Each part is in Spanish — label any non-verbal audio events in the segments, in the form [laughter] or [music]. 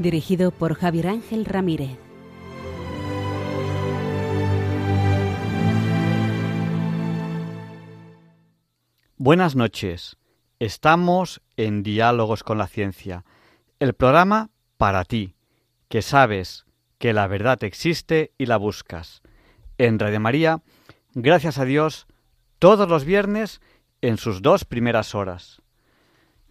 Dirigido por Javier Ángel Ramírez. Buenas noches. Estamos en Diálogos con la Ciencia, el programa para ti, que sabes que la verdad existe y la buscas. En Radio María, gracias a Dios, todos los viernes en sus dos primeras horas.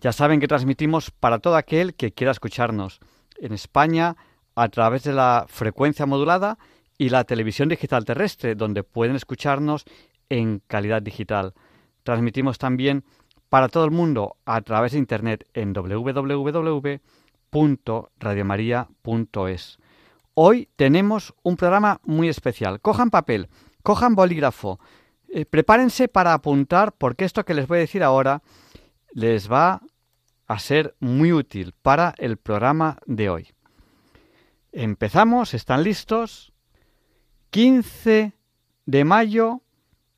Ya saben que transmitimos para todo aquel que quiera escucharnos en España a través de la frecuencia modulada y la televisión digital terrestre, donde pueden escucharnos en calidad digital. Transmitimos también para todo el mundo a través de Internet en www.radiomaria.es. Hoy tenemos un programa muy especial. Cojan papel, cojan bolígrafo, eh, prepárense para apuntar porque esto que les voy a decir ahora les va a ser muy útil para el programa de hoy. Empezamos, ¿están listos? 15 de mayo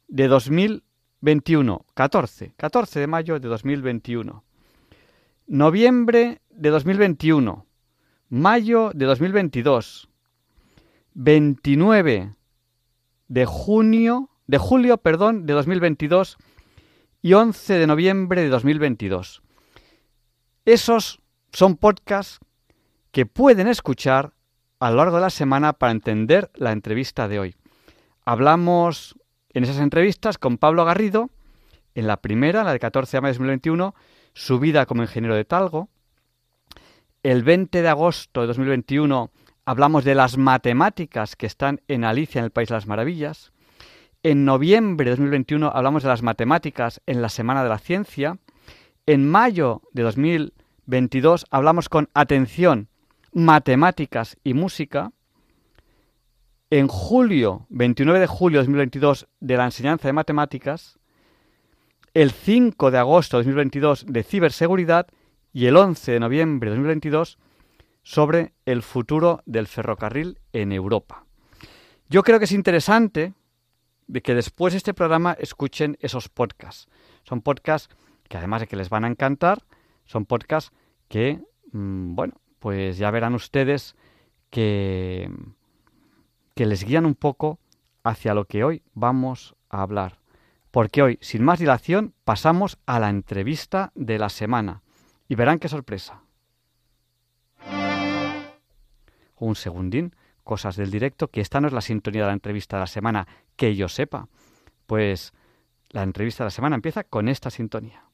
de 2021, 14, 14 de mayo de 2021. Noviembre de 2021, mayo de 2022, 29 de junio, de julio, perdón, de 2022 y 11 de noviembre de 2022. Esos son podcasts que pueden escuchar a lo largo de la semana para entender la entrevista de hoy. Hablamos en esas entrevistas con Pablo Garrido, en la primera, la de 14 de mayo de 2021, su vida como ingeniero de Talgo. El 20 de agosto de 2021 hablamos de las matemáticas que están en Alicia en el País de las Maravillas. En noviembre de 2021 hablamos de las matemáticas en la Semana de la Ciencia. En mayo de 2022 hablamos con atención matemáticas y música. En julio, 29 de julio de 2022, de la enseñanza de matemáticas. El 5 de agosto de 2022 de ciberseguridad y el 11 de noviembre de 2022 sobre el futuro del ferrocarril en Europa. Yo creo que es interesante que después de este programa escuchen esos podcasts. Son podcasts que además de que les van a encantar, son podcasts que, mm, bueno, pues ya verán ustedes que, que les guían un poco hacia lo que hoy vamos a hablar. Porque hoy, sin más dilación, pasamos a la entrevista de la semana. Y verán qué sorpresa. un segundín, cosas del directo, que esta no es la sintonía de la entrevista de la semana, que yo sepa. Pues la entrevista de la semana empieza con esta sintonía.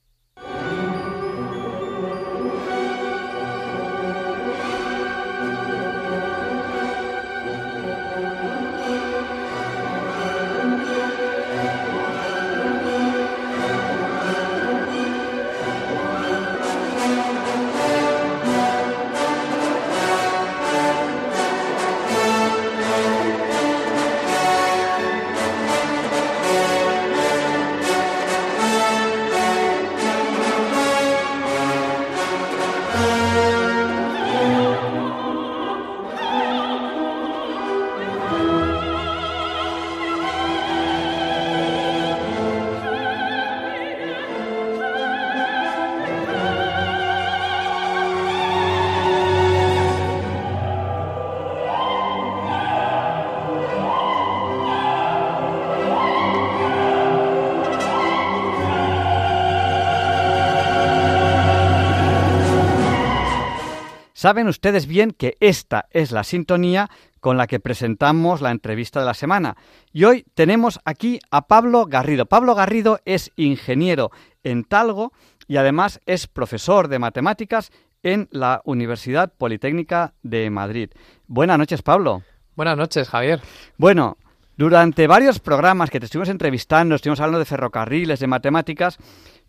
Saben ustedes bien que esta es la sintonía con la que presentamos la entrevista de la semana. Y hoy tenemos aquí a Pablo Garrido. Pablo Garrido es ingeniero en Talgo y además es profesor de matemáticas en la Universidad Politécnica de Madrid. Buenas noches, Pablo. Buenas noches, Javier. Bueno, durante varios programas que te estuvimos entrevistando, estuvimos hablando de ferrocarriles, de matemáticas,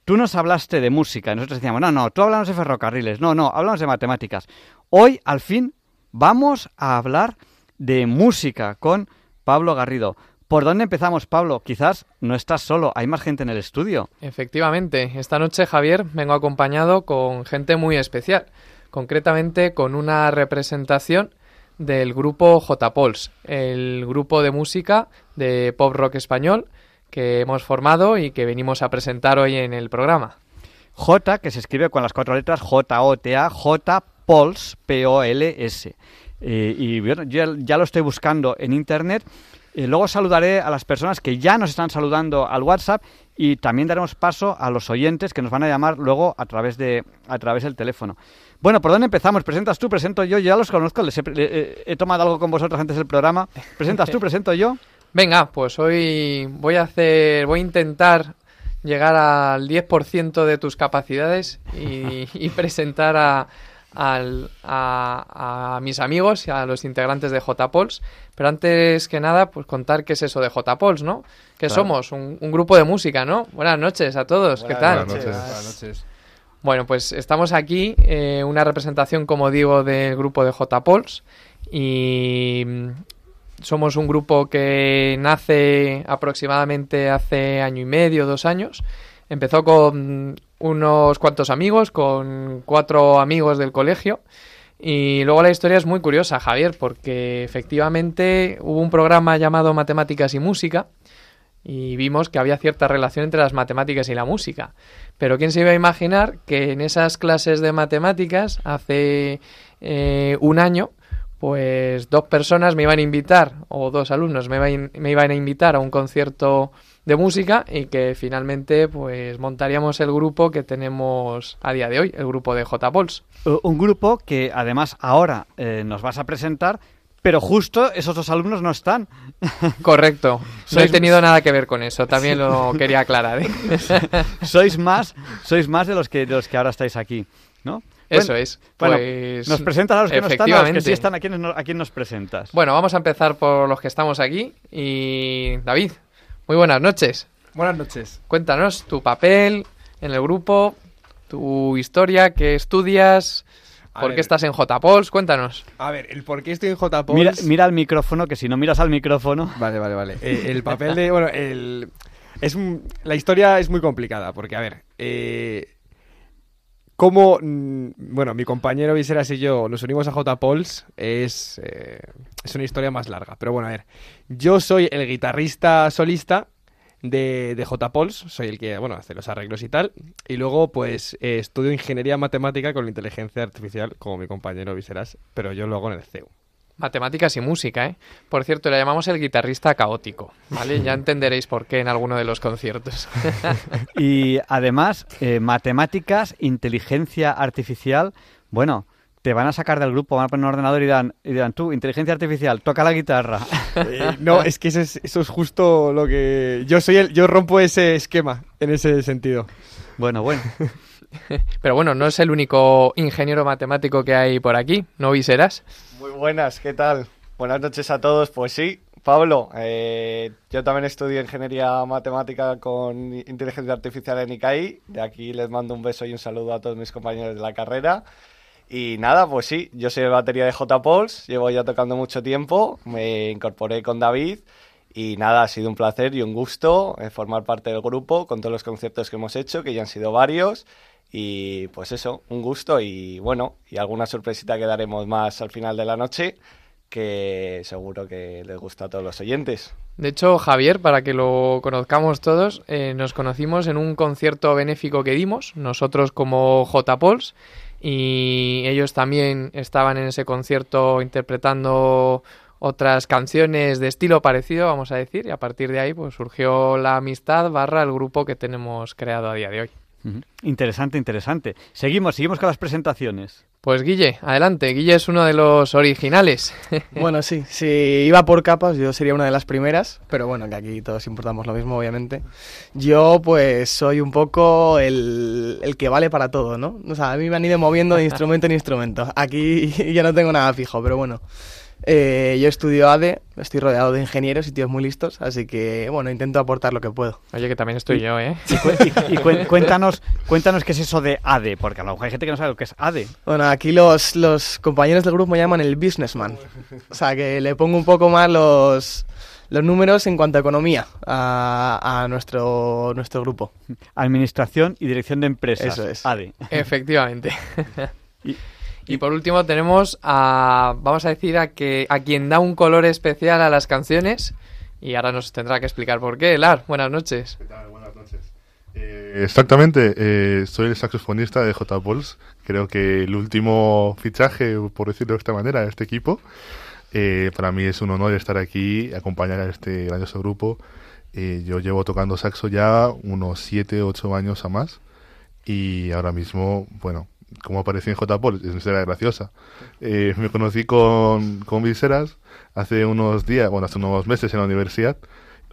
Tú nos hablaste de música y nosotros decíamos, no, no, tú hablamos de ferrocarriles, no, no, hablamos de matemáticas. Hoy, al fin, vamos a hablar de música con Pablo Garrido. ¿Por dónde empezamos, Pablo? Quizás no estás solo, hay más gente en el estudio. Efectivamente, esta noche, Javier, vengo acompañado con gente muy especial, concretamente con una representación del grupo J-Pols, el grupo de música de pop rock español que hemos formado y que venimos a presentar hoy en el programa. J, que se escribe con las cuatro letras J-O-T-A, J-Pols, P-O-L-S. Eh, y bueno, yo ya lo estoy buscando en internet eh, luego saludaré a las personas que ya nos están saludando al WhatsApp y también daremos paso a los oyentes que nos van a llamar luego a través, de, a través del teléfono. Bueno, ¿por dónde empezamos? ¿Presentas tú? ¿Presento yo? Ya los conozco, les he, tomado algo con vosotros antes del programa. ¿Presentas tú? [laughs] ¿Presento yo? Venga, pues hoy voy a hacer, voy a intentar llegar al 10% de tus capacidades y [laughs] presentar a, a, mis amigos y a los integrantes de JPols. Pero antes que nada, pues contar qué es eso de JPols, ¿no? ¿Qué somos? Un, grupo de música, ¿no? Buenas noches a todos, ¿qué tal? Buenas noches. Bueno, pues estamos aquí, eh, una representación, como digo, del grupo de JPols y somos un grupo que nace aproximadamente hace año y medio, dos años. Empezó con unos cuantos amigos, con cuatro amigos del colegio. Y luego la historia es muy curiosa, Javier, porque efectivamente hubo un programa llamado Matemáticas y Música y vimos que había cierta relación entre las matemáticas y la música. Pero ¿quién se iba a imaginar que en esas clases de matemáticas hace eh, un año pues dos personas me iban a invitar, o dos alumnos me iban, me iban a invitar a un concierto de música y que finalmente pues montaríamos el grupo que tenemos a día de hoy, el grupo de J-Pols. Un grupo que además ahora eh, nos vas a presentar, pero justo esos dos alumnos no están. [laughs] Correcto. No he tenido nada que ver con eso, también [laughs] lo quería aclarar. ¿eh? [laughs] sois más, sois más de los que de los que ahora estáis aquí, ¿no? Eso es. Pues, ¿Nos presentas a los que no están, a los que sí están? ¿A quién, ¿A quién nos presentas? Bueno, vamos a empezar por los que estamos aquí. Y David, muy buenas noches. Buenas noches. Cuéntanos tu papel en el grupo, tu historia, qué estudias, por qué estás en JPols, cuéntanos. A ver, el por qué estoy en JPols... Mira, mira al micrófono, que si no miras al micrófono... Vale, vale, vale. [laughs] Eh, el papel de... Bueno, el... Es la historia es muy complicada, porque, a ver, eh, cómo, mm, bueno, mi compañero Viseras y yo nos unimos a JPols es, eh, es una historia más larga. Pero bueno, a ver, yo soy el guitarrista solista de, de JPols, soy el que, bueno, hace los arreglos y tal. Y luego, pues, eh, estudio ingeniería matemática con inteligencia artificial, como mi compañero Viseras, pero yo lo hago en el CEU. Matemáticas y música, ¿eh? Por cierto, le llamamos el guitarrista caótico, ¿vale? Ya [laughs] entenderéis por qué en alguno de los conciertos. [laughs] y además, eh, matemáticas, inteligencia artificial, bueno, te van a sacar del grupo, van a poner un ordenador y dirán, y dirán tú, inteligencia artificial, toca la guitarra. [laughs] Eh, no, es que eso es, eso es, justo lo que... Yo, soy el, yo rompo ese esquema en ese sentido. Bueno, bueno. [laughs] Pero bueno, no es el único ingeniero matemático que hay por aquí, ¿no serás? Muy buenas, ¿qué tal? Buenas noches a todos. Pues sí, Pablo, eh, yo también estudio ingeniería matemática con inteligencia artificial en ICAI. De aquí les mando un beso y un saludo a todos mis compañeros de la carrera. Y nada, pues sí, yo soy de batería de J-Pols, llevo ya tocando mucho tiempo, me incorporé con David y nada, ha sido un placer y un gusto eh, formar parte del grupo con todos los conciertos que hemos hecho, que ya han sido varios y pues eso, un gusto y bueno, y alguna sorpresita que daremos más al final de la noche que seguro que les gusta a todos los oyentes. De hecho, Javier, para que lo conozcamos todos, eh, nos conocimos en un concierto benéfico que dimos, nosotros como J-Pols, y ellos también estaban en ese concierto interpretando otras canciones de estilo parecido, vamos a decir, y a partir de ahí pues surgió la amistad barra el grupo que tenemos creado a día de hoy. Interesante, interesante. Seguimos, seguimos con las presentaciones. Pues Guille, adelante. Guille es uno de los originales. [laughs] bueno, sí, si iba por capas, yo sería una de las primeras, pero bueno, que aquí todos importamos lo mismo, obviamente. Yo, pues, soy un poco el, el que vale para todo, ¿no? O sea, a mí me han ido moviendo de [laughs] instrumento en instrumento. Aquí [laughs] ya no tengo nada fijo, pero bueno. Eh, yo estudio ADE, estoy rodeado de ingenieros y tíos muy listos, así que bueno, intento aportar lo que puedo. Oye, que también estoy yo, ¿eh? Y, cu- [laughs] cuéntanos, cuéntanos qué es eso de ADE, porque a lo mejor hay gente que no sabe lo que es ADE. Bueno, aquí los, los compañeros del grupo me llaman el businessman. O sea, que le pongo un poco más los, los números en cuanto a economía a, a nuestro, nuestro grupo. Administración y Dirección de Empresas. Eso es. ADE. Efectivamente. [laughs] Y- Y por último tenemos a, vamos a decir, a, que, a quien da un color especial a las canciones. Y ahora nos tendrá que explicar por qué. Lar, buenas noches. ¿Qué tal? Buenas noches. Eh, exactamente, eh, soy el saxofonista de J. Pauls. Creo que el último fichaje, por decirlo de esta manera, de este equipo. Eh, para mí es un honor estar aquí, acompañar a este grandioso grupo. Eh, yo llevo tocando saxo ya unos 7, 8 años a más. Y ahora mismo, bueno, como aparecí en J. Paul, es una graciosa. Eh, me conocí con, con Viseras hace unos días, bueno, hace unos meses en la universidad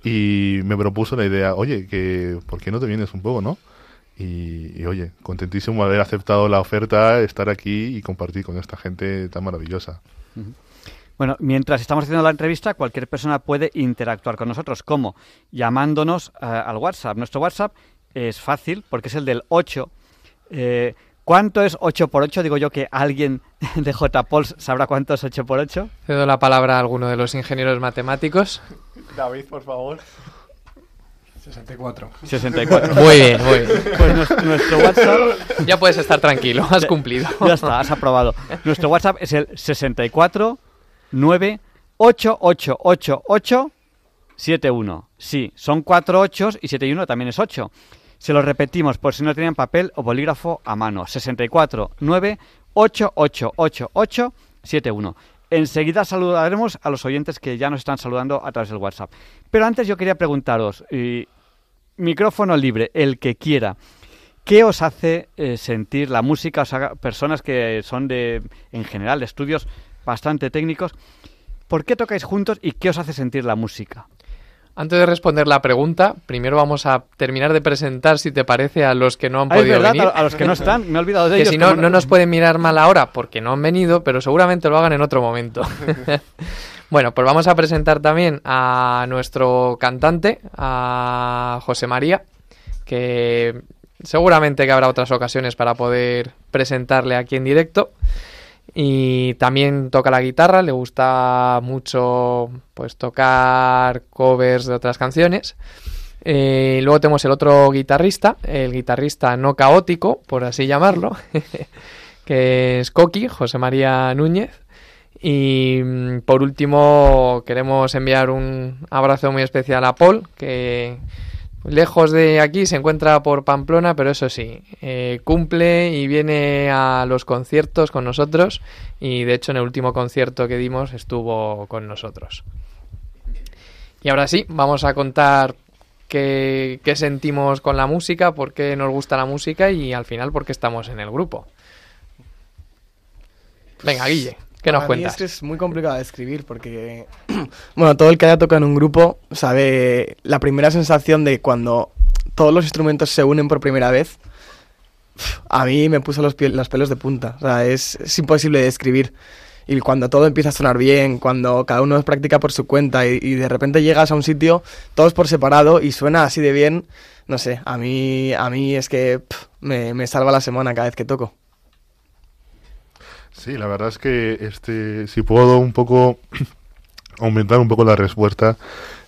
y me propuso la idea, oye, que ¿por qué no te vienes un poco, no? Y, y, oye, contentísimo haber aceptado la oferta, estar aquí y compartir con esta gente tan maravillosa. Bueno, mientras estamos haciendo la entrevista, cualquier persona puede interactuar con nosotros. ¿Cómo? Llamándonos eh, al WhatsApp. Nuestro WhatsApp es fácil porque es el del 8. Eh, ¿Cuánto es 8 por 8? Digo yo que alguien [laughs] de JPols sabrá cuánto es 8 por 8. Cedo la palabra a alguno de los ingenieros matemáticos. David, por favor. 64. 64. [laughs] Muy bien, muy bien. Pues nues- nuestro WhatsApp [laughs] Ya puedes estar tranquilo, has cumplido. Ya está, has aprobado. Nuestro WhatsApp es el 64 9 8888 71. Sí, son cuatro ochos y 7 y 1 también es 8. Se lo repetimos por si no tenían papel o bolígrafo a mano. 64 9 8888 71. Enseguida saludaremos a los oyentes que ya nos están saludando a través del WhatsApp. Pero antes yo quería preguntaros, micrófono libre, el que quiera. ¿Qué os hace eh, sentir la música? Personas que son de, en general, de estudios bastante técnicos. ¿Por qué tocáis juntos y qué os hace sentir la música? Antes de responder la pregunta, primero vamos a terminar de presentar, si te parece, a los que no han Ah, podido verdad, venir. a, los que no están, me he olvidado de que ellos. si no, como no nos pueden mirar mal ahora porque no han venido, pero seguramente lo hagan en otro momento. [laughs] bueno, pues vamos a presentar también a nuestro cantante, a José María, que seguramente que habrá otras ocasiones para poder presentarle aquí en directo. Y también toca la guitarra, le gusta mucho pues tocar covers de otras canciones. Eh, luego tenemos el otro guitarrista, el guitarrista no caótico, por así llamarlo, [laughs] que es Coqui, José María Núñez. Y mm, por último queremos enviar un abrazo muy especial a Paul, que lejos de aquí se encuentra por Pamplona, pero eso sí, eh, cumple y viene a los conciertos con nosotros y de hecho en el último concierto que dimos estuvo con nosotros. Y ahora sí, vamos a contar qué, qué sentimos con la música, por qué nos gusta la música y al final por qué estamos en el grupo. Venga, Guille, ¿qué nos Para mí cuentas? es que es muy complicado de escribir porque, [clears throat] bueno, todo el que haya tocado en un grupo sabe la primera sensación de cuando todos los instrumentos se unen por primera vez. A mí me puso los, los pelos de punta. O sea, es, es imposible de describir. Y cuando todo empieza a sonar bien, cuando cada uno practica por su cuenta y, y de repente llegas a un sitio, todos por separado y suena así de bien, no sé, a mí, a mí es que pff, me, me salva la semana cada vez que toco. Sí, la verdad es que este, si puedo un poco [clears throat] aumentar un poco la respuesta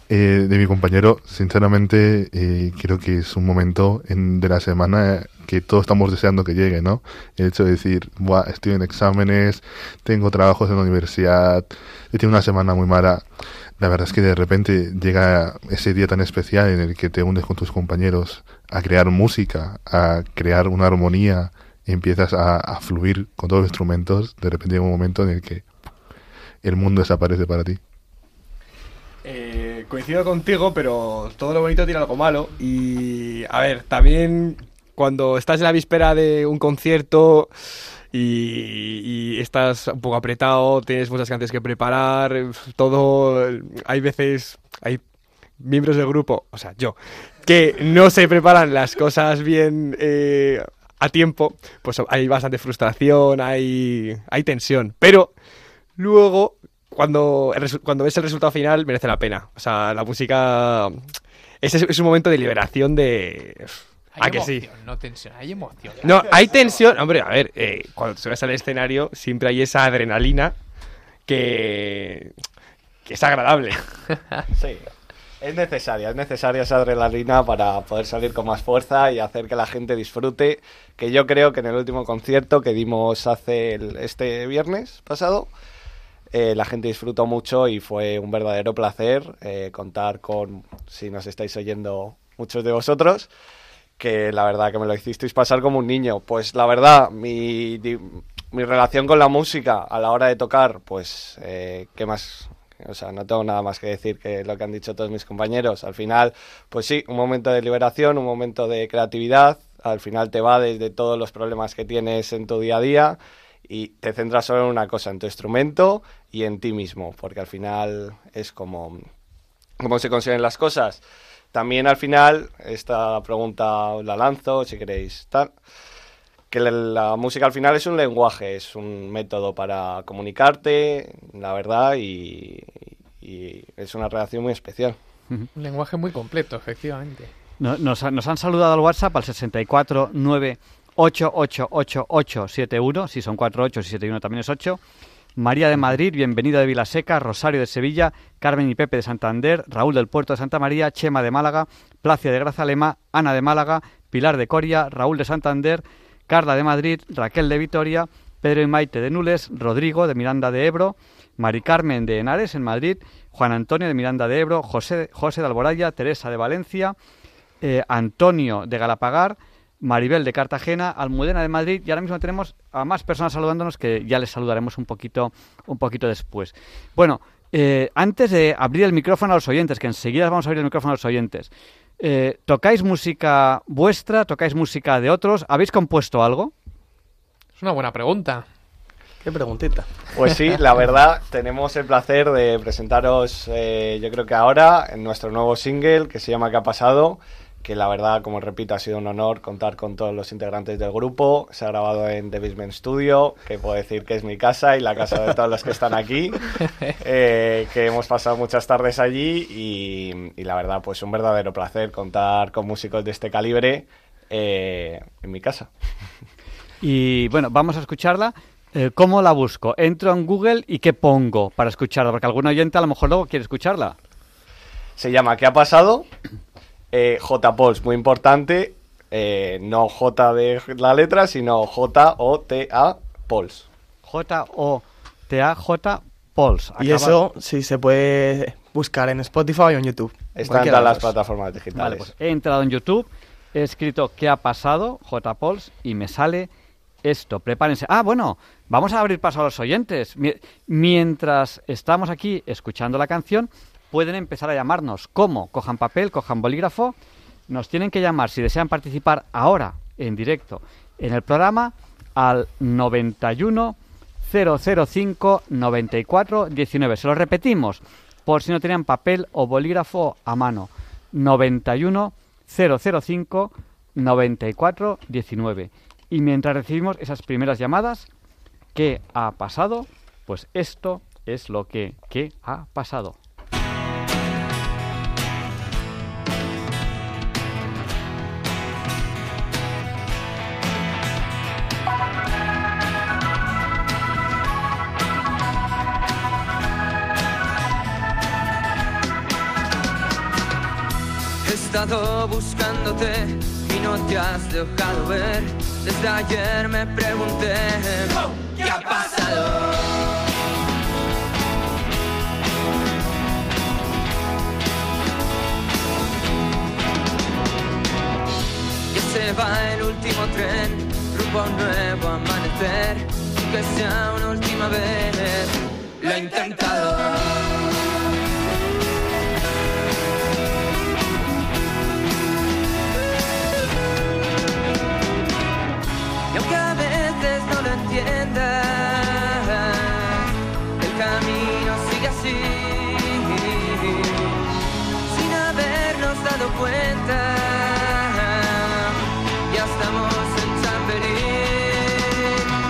eh, de mi compañero, sinceramente eh, creo que es un momento en, de la semana que todos estamos deseando que llegue, ¿no? El hecho de decir, Buah, estoy en exámenes, tengo trabajos en la universidad, he tenido una semana muy mala. La verdad es que de repente llega ese día tan especial en el que te unes con tus compañeros a crear música, a crear una armonía, y empiezas a, fluir con todos los instrumentos, de repente llega un momento en el que el mundo desaparece para ti. Eh, coincido contigo, pero todo lo bonito tiene algo malo. Y, a ver, también cuando estás en la víspera de un concierto y, y estás un poco apretado, tienes muchas canciones que preparar, todo. Hay veces. Hay miembros del grupo, o sea, yo, que no se preparan las cosas bien eh, a tiempo, pues hay bastante frustración, hay, hay tensión. Pero luego, cuando, el cuando ves el resultado final merece la pena. O sea, la música es, es un momento de liberación de... Hay que sí. emoción, no tensión, hay emoción. No, hay tensión. Hombre, a ver, eh, cuando subes al escenario siempre hay esa adrenalina que, que es agradable. [laughs] Sí. Es necesaria, es necesaria esa adrenalina para poder salir con más fuerza y hacer que la gente disfrute. Que yo creo que en el último concierto que dimos hace el- este viernes pasado, eh, la gente disfrutó mucho y fue un verdadero placer eh, contar con, si nos estáis oyendo muchos de vosotros, que la verdad que me lo hicisteis pasar como un niño. Pues la verdad, mi, mi relación con la música a la hora de tocar, pues, eh, ¿qué más? O sea, no tengo nada más que decir que lo que han dicho todos mis compañeros. Al final, pues sí, un momento de liberación, un momento de creatividad. Al final te va desde todos los problemas que tienes en tu día a día y te centras solo en una cosa, en tu instrumento y en ti mismo, porque al final es como, cómo se consiguen las cosas. También al final, esta pregunta la lanzo, si queréis, tal, que la, la música al final es un lenguaje, es un método para comunicarte, la verdad, y, y es una relación muy especial. Un lenguaje muy completo, efectivamente. No- Nos, ha- nos han saludado al WhatsApp al 649888871, si son 4 8 si 71 también es 8. María de Madrid, bienvenida de Vilaseca, Rosario de Sevilla, Carmen y Pepe de Santander, Raúl del Puerto de Santa María, Chema de Málaga, Placia de Grazalema, Ana de Málaga, Pilar de Coria, Raúl de Santander, Carla de Madrid, Raquel de Vitoria, Pedro y Maite de Nules, Rodrigo de Miranda de Ebro, Mari Carmen de Henares en Madrid, Juan Antonio de Miranda de Ebro, José, José de Alboraya, Teresa de Valencia, eh, Antonio de Galapagar, Maribel de Cartagena, Almudena de Madrid y ahora mismo tenemos a más personas saludándonos que ya les saludaremos un poquito, un poquito después. Bueno, eh, antes de abrir el micrófono a los oyentes, que enseguida vamos a abrir el micrófono a los oyentes, eh, ¿tocáis música vuestra? ¿Tocáis música de otros? ¿Habéis compuesto algo? Es una buena pregunta. Qué preguntita. Pues sí, la verdad, tenemos el placer de presentaros, eh, yo creo que ahora, en nuestro nuevo single que se llama ¿Qué ha pasado? Que la verdad, como repito, ha sido un honor contar con todos los integrantes del grupo. Se ha grabado en The Basement Studio, que puedo decir que es mi casa y la casa de todos los que están aquí. [laughs] eh, que hemos pasado muchas tardes allí y, y la verdad, pues un verdadero placer contar con músicos de este calibre eh, en mi casa. Y bueno, vamos a escucharla. Eh, ¿Cómo la busco? Entro en Google y ¿qué pongo para escucharla? Porque algún oyente a lo mejor luego quiere escucharla. Se llama ¿Qué ha pasado? Eh, J. Pols, muy importante. eh, no J de la letra, sino J-O-T-A Pols. J-O-T-A-J Pols. Y eso sí se puede buscar en Spotify o en YouTube. Está en todas de las plataformas digitales. Vale, pues he entrado en YouTube, he escrito ¿qué ha pasado? J. Pols y me sale esto. Prepárense. Ah, bueno, vamos a abrir paso a los oyentes. Mi- Mientras estamos aquí escuchando la canción, pueden empezar a llamarnos. ¿Cómo? Cojan papel, cojan bolígrafo. Nos tienen que llamar si desean participar ahora en directo en el programa al 91 005 94 19. Se lo repetimos por si no tenían papel o bolígrafo a mano. 91 005 94 19. Y mientras recibimos esas primeras llamadas, ¿qué ha pasado? Pues esto es lo que ¿qué ha pasado? Buscándote y no te has dejado ver. Desde ayer me pregunté, ¿qué ha pasado? Que se va el último tren, rumbo a un nuevo amanecer. Que sea una última vez, lo he intentado. Cuenta. Ya estamos en Chamberí,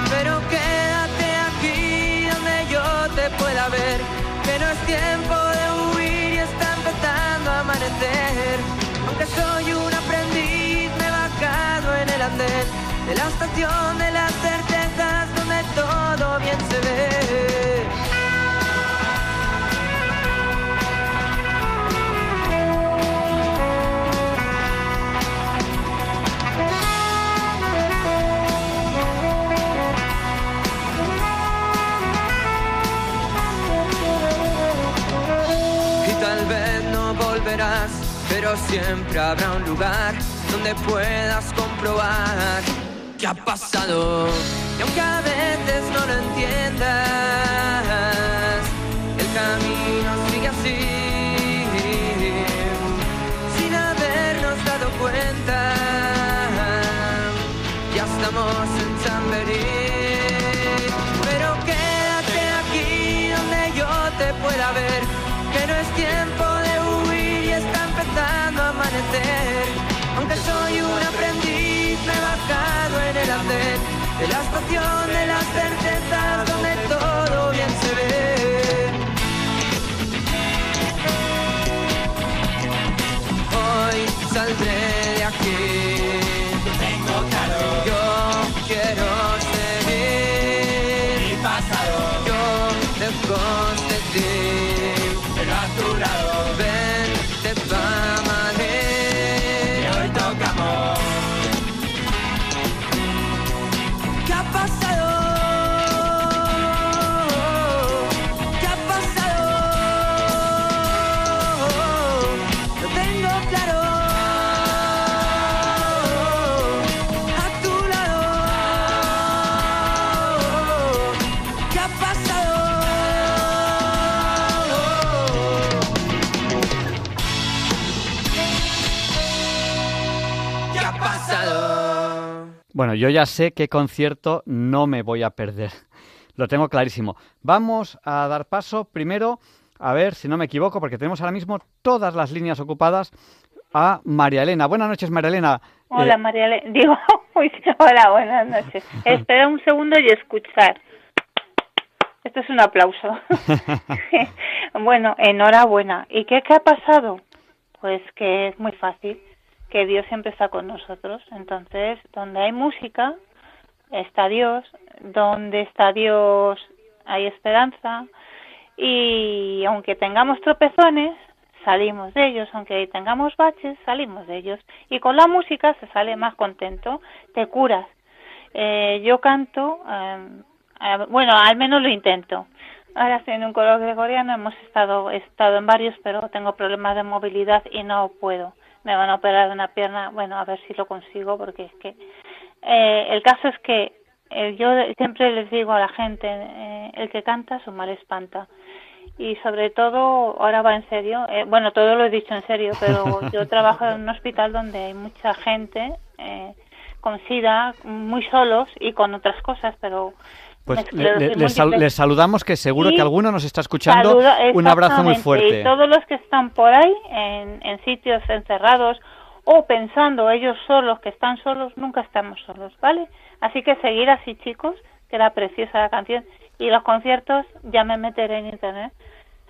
pero quédate aquí donde yo te pueda ver, que no es tiempo de huir y está empezando a amanecer. Aunque soy un aprendiz, me he bajado en el andén de la estación de las certezas donde todo bien se pero siempre habrá un lugar donde puedas comprobar qué ha pasado. Y aunque a veces no lo entiendas, el camino sigue así, sin habernos dado cuenta. Ya estamos en Chamberí, pero quédate aquí donde yo te pueda ver, que no es tiempo de huir y a amanecer. Aunque soy un aprendiz, me he bajado en el andén de la estación de las certezas donde todo bien se ve. Hoy saldré Bueno, yo ya sé qué concierto no me voy a perder. Lo tengo clarísimo. Vamos a dar paso primero, a ver si no me equivoco, porque tenemos ahora mismo todas las líneas ocupadas a María Elena. Buenas noches, María Elena. Hola, Eh, María Elena. [laughs] Digo, hola, buenas noches. [laughs] Espera un segundo y escuchar. Esto es un aplauso. [laughs] bueno, enhorabuena. ¿Y qué, qué ha pasado? Pues que es muy fácil, que Dios siempre está con nosotros. Entonces, donde hay música, está Dios. Donde está Dios, hay esperanza. Y aunque tengamos tropezones, salimos de ellos. Aunque tengamos baches, salimos de ellos. Y con la música se sale más contento, te curas. Eh, yo canto, eh, bueno, al menos lo intento. Ahora estoy en un coro gregoriano, hemos estado, estado en varios, pero tengo problemas de movilidad y no puedo. Me van a operar una pierna, bueno, a ver si lo consigo, porque es que eh, el caso es que eh, yo siempre les digo a la gente, eh, el que canta su mal espanta. Y sobre todo, ahora va en serio, eh, bueno, todo lo he dicho en serio, pero [laughs] yo trabajo en un hospital donde hay mucha gente con SIDA, muy solos y con otras cosas, pero... Pues esclerosis le- le- les, sal- les saludamos que seguro Y que alguno nos está escuchando. Saludo- Un abrazo muy fuerte. Y todos los que están por ahí, en, en sitios encerrados o pensando ellos solos que están solos, nunca estamos solos, ¿vale? Así que seguir así, chicos, que era preciosa la canción. Y los conciertos ya me meteré en internet.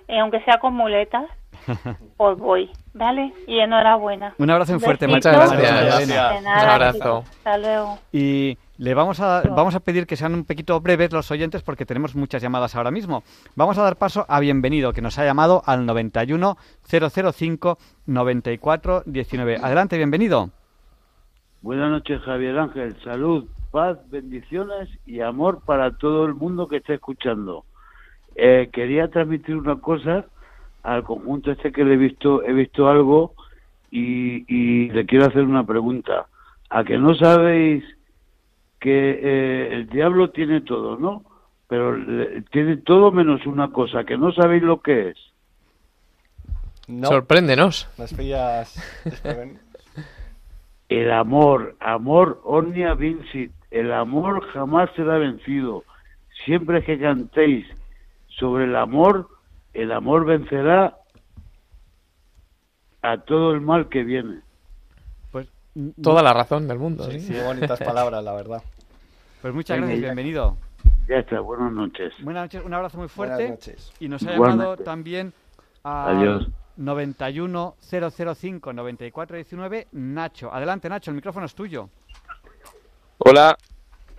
Y aunque sea con muletas, [laughs] pues voy, ¿vale? Y enhorabuena. Un abrazo muy fuerte, muchas gracias. Elena. De nada, Un abrazo. chicos. Hasta luego. Y le vamos a, vamos a pedir que sean un poquito breves los oyentes porque tenemos muchas llamadas ahora mismo. Vamos a dar paso a Bienvenido, que nos ha llamado al 91 005 94 19. Adelante, bienvenido. Buenas noches, Javier Ángel. Salud, paz, bendiciones y amor para todo el mundo que esté escuchando. Eh, quería transmitir una cosa al conjunto este que le he visto, he visto algo y, y le quiero hacer una pregunta. ¿A que no sabéis que eh, el diablo tiene todo, no? Pero le- tiene todo menos una cosa, que no sabéis lo que es. No, Sorpréndenos. nos pillas. El amor, amor omnia vincit, el amor jamás será vencido. Siempre que cantéis sobre el amor, el amor vencerá a todo el mal que viene. Toda la razón del mundo. Sí, ¿sí? sí, bonitas palabras, la verdad. pues muchas gracias, ya. bienvenido. Ya está, buenas noches. Buenas noches, un abrazo muy fuerte. Buenas noches. Y nos ha Igualmente. llamado también a Adiós. 91005-9419 Nacho. Adelante, Nacho, el micrófono es tuyo. Hola,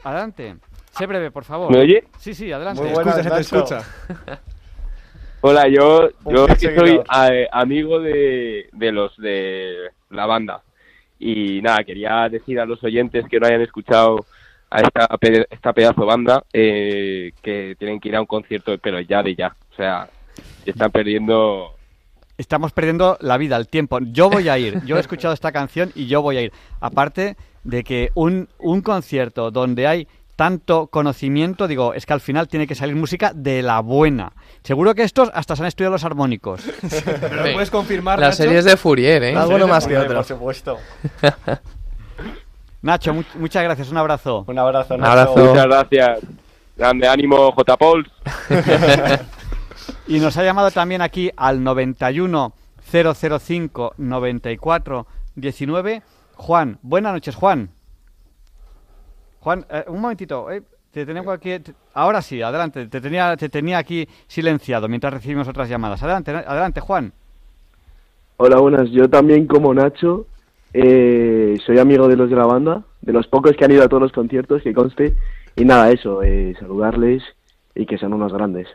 Adelante. Sé breve, por favor. ¿me oye? Sí, sí, adelante. Muy buenas, se te Nacho. escucha. [laughs] Hola, yo, yo que soy seguidor. eh, amigo de, de los de la banda. Y nada, quería decir a los oyentes que no hayan escuchado a esta, esta pedazo banda eh, que tienen que ir a un concierto, pero ya de ya. O sea, se están perdiendo. Estamos perdiendo la vida, el tiempo. Yo voy a ir. Yo he escuchado esta canción y yo voy a ir. Aparte de que un, un concierto donde hay tanto conocimiento, digo, es que al final tiene que salir música de la buena. Seguro que estos hasta se han estudiado los armónicos. [laughs] ¿Pero Sí. lo puedes confirmar, Las Nacho? series de Fourier, ¿eh? Alguno más que Por otro. supuesto. [laughs] Nacho, mu- muchas gracias, un abrazo. Un abrazo, Un Nacho. abrazo. Muchas gracias. Grande ánimo, J. Pauls. [laughs] Y nos ha llamado también aquí al 91 005 94 19 Juan. Buenas noches, Juan. Juan, eh, un momentito. eh, te tengo aquí. te- ahora sí, adelante. Te tenía, te tenía aquí silenciado mientras recibimos otras llamadas. Adelante, adelante, Juan. Hola, buenas. Yo también, como Nacho, eh, soy amigo de los de la banda, de los pocos que han ido a todos los conciertos, que conste. Y nada, eso, eh, saludarles y que sean unos grandes.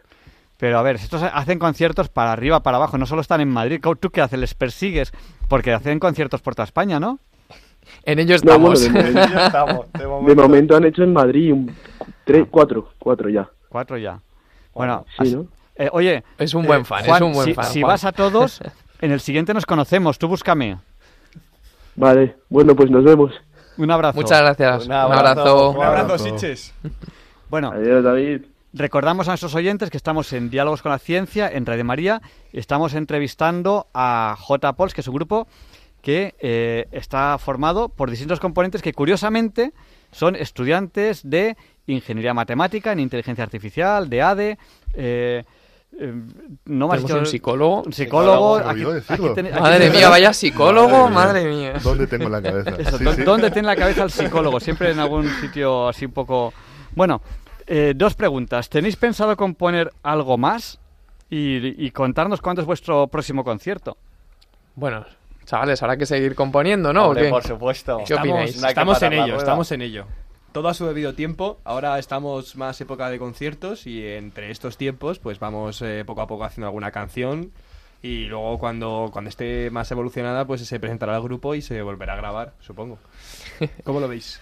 Pero a ver, estos hacen conciertos para arriba, para abajo, no solo están en Madrid. ¿Tú qué haces? ¿Les persigues? Porque hacen conciertos por toda España, ¿no? En ello No, bueno, estamos. de, momento, [laughs] estamos, de de momento. momento han hecho en Madrid un, tres, cuatro, cuatro ya. Cuatro ya. Bueno, Sí, ¿no? eh, oye, Es un buen eh, fan, Juan, es un buen si, fan. si Juan. vas a todos, [laughs] en el siguiente nos conocemos. Tú búscame. Vale, bueno, pues nos vemos. Un abrazo. Muchas gracias. Un Un abrazo. Un abrazo, Siches. Bueno, Adiós, David. recordamos a nuestros oyentes que estamos en Diálogos con la Ciencia, en Radio María. Estamos entrevistando a J. Pols, que es un grupo que eh, está formado por distintos componentes que, curiosamente, son estudiantes de Ingeniería Matemática, en Inteligencia Artificial, de ADE. eh, eh, no dicho- un psicólogo. Un psicólogo. Ten- aquí Madre mía, vaya psicólogo, Madre madre mía. mía. ¿Dónde tengo la cabeza? Eso, Sí, ¿dó- sí. ¿Dónde tiene la cabeza el psicólogo? Siempre en algún sitio así un poco... Bueno, eh, dos preguntas. ¿Tenéis pensado componer algo más? Y, y contarnos cuándo es vuestro próximo concierto. Bueno, chavales, habrá que seguir componiendo, ¿no? ¿O Hombre, qué? por supuesto. ¿Qué opináis? No hay que Estamos en ello, estamos en ello. Todo a su debido tiempo. Ahora estamos más época de conciertos y entre estos tiempos, pues vamos eh, poco a poco haciendo alguna canción y luego cuando, cuando esté más evolucionada, pues se presentará al grupo y se volverá a grabar, supongo. [laughs] ¿Cómo lo veis?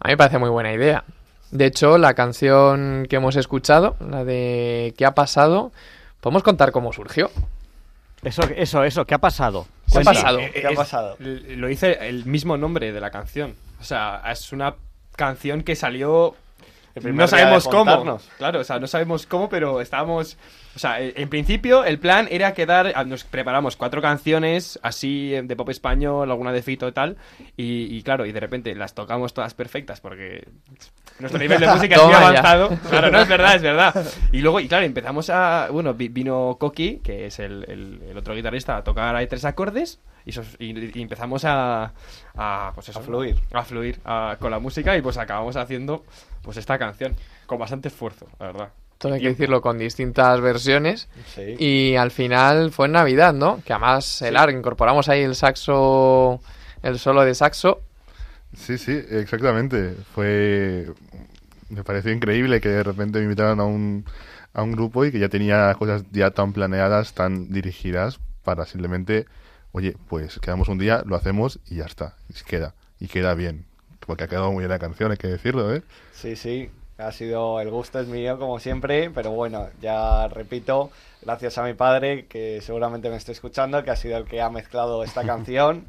A mí me parece muy buena idea. De hecho, la canción que hemos escuchado, la de ¿Qué ha pasado? Podemos contar cómo surgió. Eso, eso, eso. ¿Qué ha pasado? ¿Qué ha pasado? Eh, ¿Qué ha pasado? Lo dice el mismo nombre de la canción. O sea, es una canción que salió. No sabemos cómo. Claro, o sea, no sabemos cómo, pero estábamos. O sea, eh, en principio el plan era quedar. ah, Nos preparamos cuatro canciones así eh, de pop español, alguna de Fito y tal. Y, y claro, y de repente las tocamos todas perfectas porque [laughs] nuestro nivel de música es muy avanzado. Claro, no es verdad, es verdad. [laughs] Y luego, y claro, empezamos a. Bueno, vi- vino Coqui, que es el, el- el otro guitarrista, a tocar ahí tres acordes. Y, sos- y- y empezamos a. a pues eso, A fluir. A fluir a- con la música y pues acabamos haciendo pues esta canción. Con bastante esfuerzo, la verdad. Todo hay que decirlo con distintas versiones. Sí. Y al final fue en Navidad, ¿no? Que además el ARC, incorporamos ahí el saxo, el solo de saxo. Sí, sí, exactamente. Fue. Me pareció increíble que de repente me invitaran a un, a un grupo y que ya tenía cosas ya tan planeadas, tan dirigidas, para simplemente, oye, pues quedamos un día, lo hacemos y ya está. Y queda. Y queda bien. Porque ha quedado muy bien la canción, hay que decirlo, ¿eh? Sí, sí, ha sido el gusto es mío como siempre, pero bueno, ya repito, gracias a mi padre que seguramente me esté escuchando, que ha sido el que ha mezclado esta [laughs] canción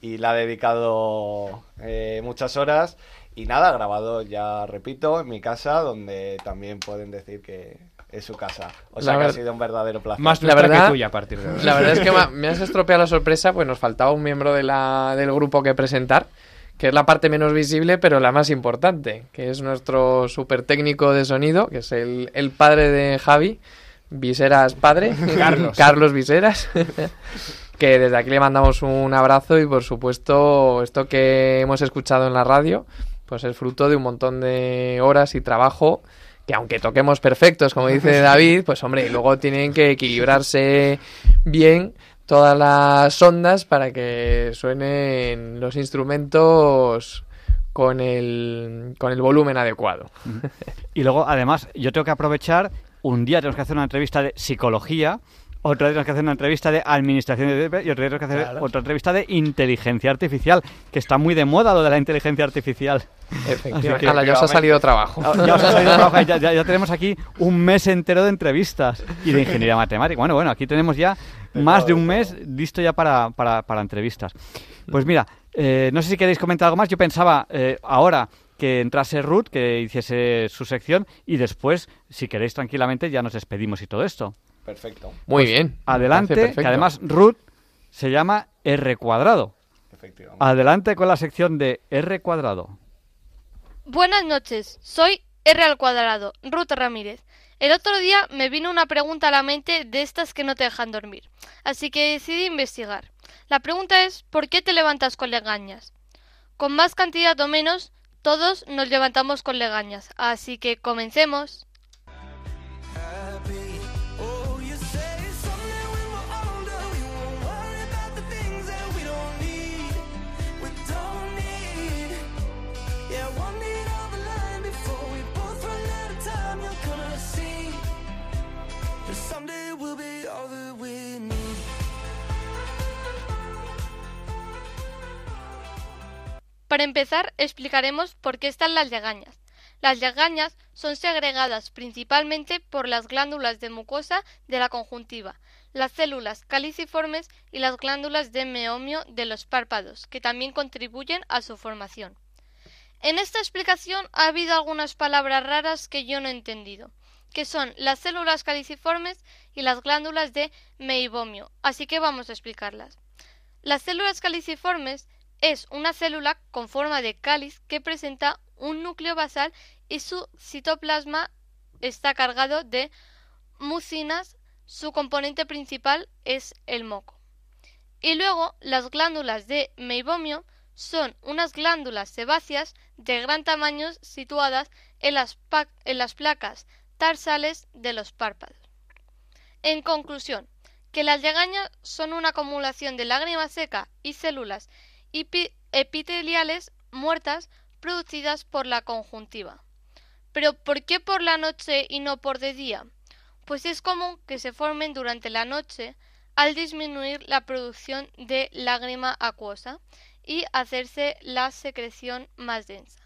y la ha dedicado eh, muchas horas y nada, grabado ya repito en mi casa, donde también pueden decir que es su casa. O sea La que ha sido un verdadero placer. Más La verdad- que tuya a partir de ahora. La verdad es que [laughs] me has estropeado la sorpresa, pues nos faltaba un miembro de la, del grupo que presentar, que es la parte menos visible, pero la más importante, que es nuestro super técnico de sonido, que es el, el padre de Javi, Viseras padre, [laughs] Carlos. Carlos Viseras, [laughs] que desde aquí le mandamos un abrazo y por supuesto esto que hemos escuchado en la radio, pues es fruto de un montón de horas y trabajo que aunque toquemos perfectos, como dice [laughs] David, pues hombre, luego tienen que equilibrarse bien todas las ondas para que suenen los instrumentos con el, con el volumen adecuado. Y luego, además, yo tengo que aprovechar, un día tenemos que hacer una entrevista de psicología, otro día tenemos que hacer una entrevista de administración de y otro día tenemos que hacer Claro. otra entrevista de inteligencia artificial, que está muy de moda lo de la inteligencia artificial. Efectivamente. Ala, ya os ha salido trabajo. Ya, os ha salido trabajo, ya- ya- ya tenemos aquí un mes entero de entrevistas y de ingeniería matemática. Bueno, bueno, aquí tenemos ya más de un mes listo ya para, para, para entrevistas. Pues mira, eh, no sé si queréis comentar algo más. Yo pensaba eh, ahora que entrase Ruth, que hiciese su sección y después, si queréis tranquilamente, ya nos despedimos y todo esto. Perfecto. Muy Pues bien. Adelante, que además Ruth se llama R cuadrado. Efectivamente. Adelante con la sección de R cuadrado. Buenas noches, soy R al cuadrado, Ruth Ramírez. El otro día me vino una pregunta a la mente de estas que no te dejan dormir, así que decidí investigar. La pregunta es, ¿por qué te levantas con legañas? Con más cantidad o menos, todos nos levantamos con legañas, así que comencemos. Para empezar, explicaremos por qué están las legañas. Las legañas son segregadas principalmente por las glándulas de mucosa de la conjuntiva, las células caliciformes y las glándulas de meomio de los párpados, que también contribuyen a su formación. En esta explicación ha habido algunas palabras raras que yo no he entendido, que son las células caliciformes y las glándulas de meibomio, así que vamos a explicarlas. Las células caliciformes es una célula con forma de cáliz que presenta un núcleo basal y su citoplasma está cargado de mucinas. Su componente principal es el moco. Y luego las glándulas de meibomio son unas glándulas sebáceas de gran tamaño situadas en las, pa- en las placas tarsales de los párpados. En conclusión, que las legañas son una acumulación de lágrima seca y células epi- epiteliales muertas producidas por la conjuntiva. Pero ¿por qué por la noche y no por de día? Pues es común que se formen durante la noche al disminuir la producción de lágrima acuosa y hacerse la secreción más densa.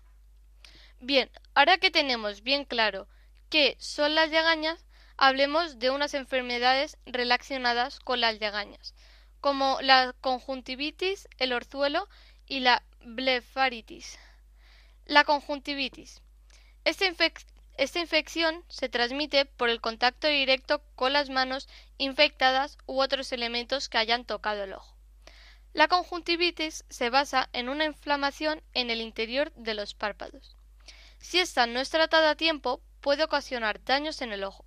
Bien, ahora que tenemos bien claro qué son las legañas, hablemos de unas enfermedades relacionadas con las legañas, como la conjuntivitis, el orzuelo y la blefaritis. La conjuntivitis. Esta, esta infección se transmite por el contacto directo con las manos infectadas u otros elementos que hayan tocado el ojo. La conjuntivitis se basa en una inflamación en el interior de los párpados. Si esta no es tratada a tiempo, puede ocasionar daños en el ojo.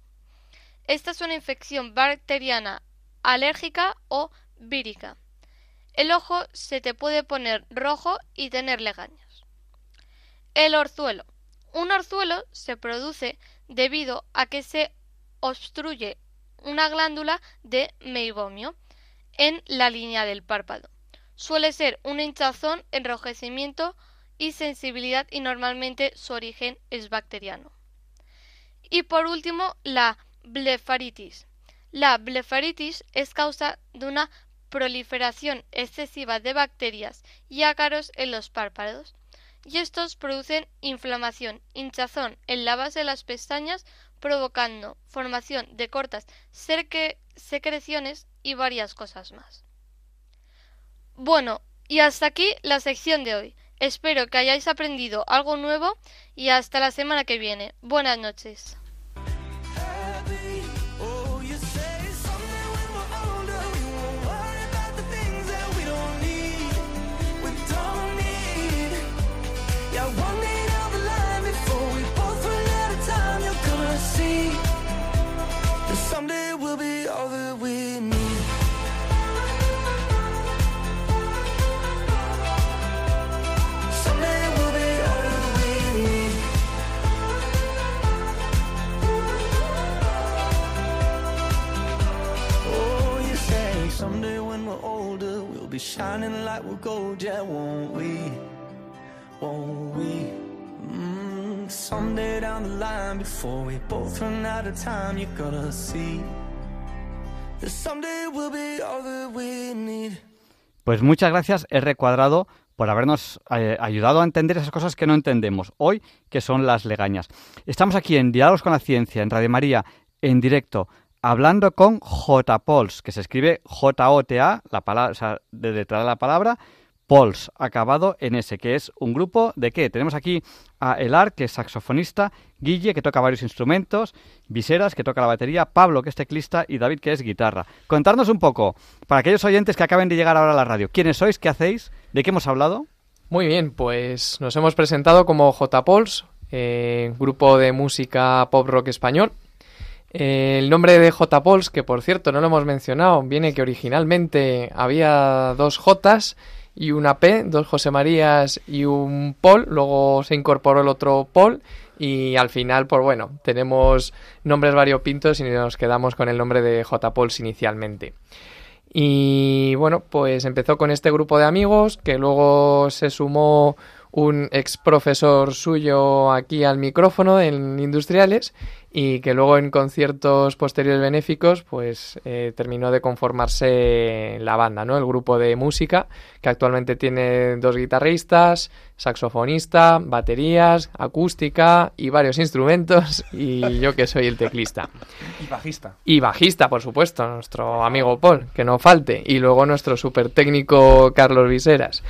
Esta es una infección bacteriana alérgica o vírica. El ojo se te puede poner rojo y tener legañas. El orzuelo. Un orzuelo se produce debido a que se obstruye una glándula de meibomio en la línea del párpado. Suele ser una hinchazón, enrojecimiento y sensibilidad y normalmente su origen es bacteriano. Y por último, la blefaritis. La blefaritis es causa de una proliferación excesiva de bacterias y ácaros en los párpados, y estos producen inflamación, hinchazón en la base de las pestañas, provocando formación de cortas secreciones y varias cosas más. Bueno, y hasta aquí la sección de hoy. Espero que hayáis aprendido algo nuevo y hasta la semana que viene. Buenas noches. Be shining like we're gold, yeah, won't we? Won't we? Mm, someday down the line, before we both run out of time, you gotta see that someday we'll be all that we need. Pues muchas gracias, R Cuadrado, por habernos eh, ayudado a entender esas cosas que no entendemos hoy, que son las legañas. Estamos aquí en Diálogos con la Ciencia, en Radio María, en directo, hablando con J. Pols, que se escribe J-O-T-A, la palabra, o sea, de detrás de la palabra, Pols, acabado en S, que es un grupo de qué? Tenemos aquí a Elar, que es saxofonista, Guille, que toca varios instrumentos, Viseras, que toca la batería, Pablo, que es teclista, y David, que es guitarra. Contarnos un poco, para aquellos oyentes que acaben de llegar ahora a la radio, ¿quiénes sois? ¿Qué hacéis? ¿De qué hemos hablado? Muy bien, pues nos hemos presentado como J Pols, eh, grupo de música pop rock español. El nombre de J Pols, que por cierto no lo hemos mencionado, viene que originalmente había dos Jotas y una P, dos José Marías y un Paul, luego se incorporó el otro Paul y al final, pues bueno, tenemos nombres variopintos y nos quedamos con el nombre de J. Pauls inicialmente. Y bueno, pues empezó con este grupo de amigos que luego se sumó un ex profesor suyo aquí al micrófono en Industriales y que luego en conciertos posteriores benéficos pues eh, terminó de conformarse la banda, ¿no? El grupo de música que actualmente tiene dos guitarristas, saxofonista, baterías, acústica y varios instrumentos [laughs] y yo que soy el teclista. Y bajista. Y bajista, por supuesto, nuestro amigo Paul, que no falte, y luego nuestro super técnico Carlos Viseras.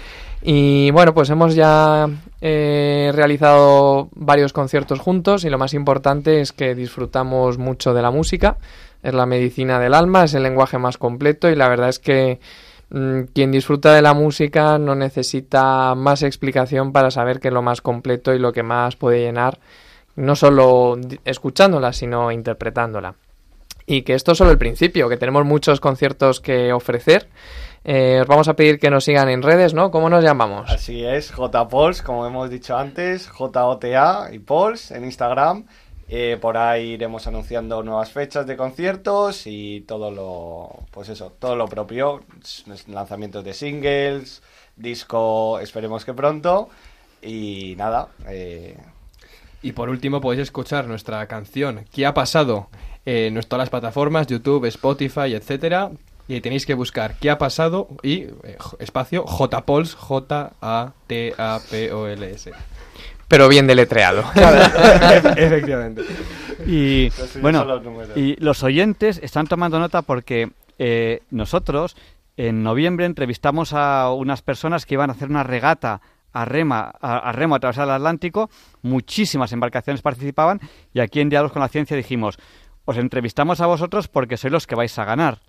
Y bueno, pues hemos ya eh, realizado varios conciertos juntos y lo más importante es que disfrutamos mucho de la música. Es la medicina del alma, es el lenguaje más completo y la verdad es que mm, quien disfruta de la música no necesita más explicación para saber que es lo más completo y lo que más puede llenar, no solo escuchándola, sino interpretándola. Y que esto es solo el principio, que tenemos muchos conciertos que ofrecer. Eh, os vamos a pedir que nos sigan en redes, ¿no? ¿Cómo nos llamamos? Así es, JPols, como hemos dicho antes, J-O-T-A y Pols en Instagram. Eh, por ahí iremos anunciando nuevas fechas de conciertos y todo lo, pues eso, todo lo propio, lanzamientos de singles, disco, esperemos que pronto. Y nada, eh, Y por último podéis escuchar nuestra canción ¿Qué ha pasado? en todas las plataformas, YouTube, Spotify, etcétera. Y tenéis que buscar ¿Qué ha pasado? y eh, j- espacio JPols, J-A-T-A-P-O-L-S. Pero bien deletreado. [laughs] [laughs] Efectivamente. Y bueno, los y los oyentes están tomando nota porque eh, nosotros en noviembre entrevistamos a unas personas que iban a hacer una regata a, rema, a, a remo a través del Atlántico. Muchísimas embarcaciones participaban y aquí en Diálogos con la Ciencia dijimos, os entrevistamos a vosotros porque sois los que vais a ganar.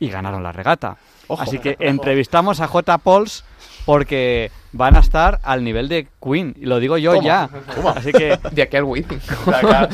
Y ganaron la regata. Ojo. Así que entrevistamos a J. Pauls porque van a estar al nivel de Queen. Y lo digo yo ¿Cómo? ya. ¿Cómo? Así que [laughs] De aquí al Wizzing.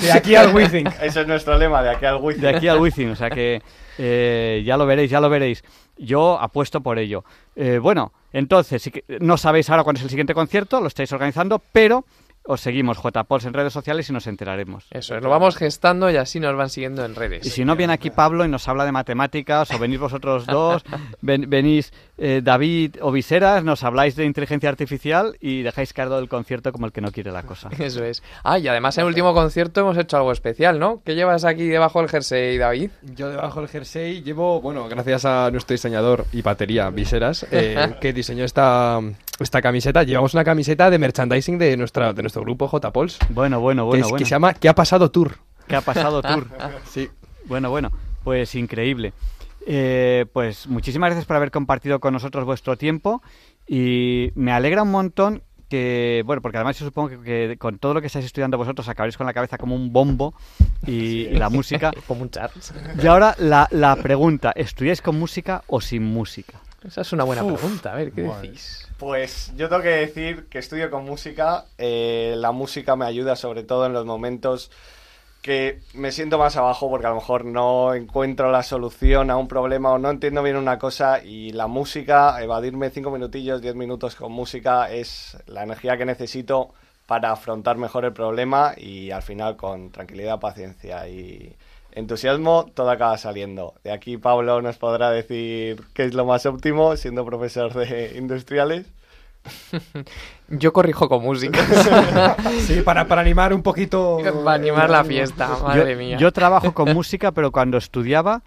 de [laughs] aquí al Wizzing. [laughs] Ese es nuestro lema, de aquí al Wizzing. de aquí al Wizzing, o sea que eh, ya lo veréis, ya lo veréis. Yo apuesto por ello. Eh, bueno, entonces, no sabéis ahora cuándo es el siguiente concierto, lo estáis organizando, pero os seguimos JPols en redes sociales y nos enteraremos. Eso es, lo vamos gestando y así nos van siguiendo en redes. Y si no viene aquí Pablo y nos habla de matemáticas, o venís vosotros dos, [laughs] ven- venís eh, David o Viseras, nos habláis de inteligencia artificial y dejáis caer todo el concierto como el que no quiere la cosa. [laughs] Eso es. Ah, y además en el último concierto hemos hecho algo especial, ¿no? ¿Qué llevas aquí debajo del jersey, David? Yo debajo del jersey llevo, bueno, gracias a nuestro diseñador y batería, Viseras, eh, [laughs] que diseñó esta, esta camiseta. Llevamos una camiseta de merchandising de, nuestra, de nuestro grupo J-Pols. Bueno, bueno, que, bueno, es- que bueno. se llama ¿Qué ha pasado Tour? ¿Qué ha pasado, Tour? [laughs] Sí. Bueno, bueno, pues increíble. Eh, pues muchísimas gracias por haber compartido con nosotros vuestro tiempo y me alegra un montón que, bueno, porque además yo supongo que, que con todo lo que estáis estudiando vosotros acabaréis con la cabeza como un bombo y, [laughs] y la música. [laughs] Como un Charles. Y ahora la, la pregunta, ¿estudiáis con música o sin música? Esa es una buena Uf. pregunta, a ver, ¿qué Madre. decís? Pues yo tengo que decir que estudio con música. eh, la música me ayuda sobre todo en los momentos que me siento más abajo porque a lo mejor no encuentro la solución a un problema o no entiendo bien una cosa y la música, evadirme cinco minutillos, diez minutos con música es la energía que necesito para afrontar mejor el problema y al final con tranquilidad, paciencia y entusiasmo, todo acaba saliendo. De aquí Pablo nos podrá decir qué es lo más óptimo siendo profesor de [laughs] industriales. [laughs] Yo corrijo con música. [laughs] Sí, para, para animar un poquito. Para animar la fiesta, madre yo, mía. yo trabajo con música, pero cuando estudiaba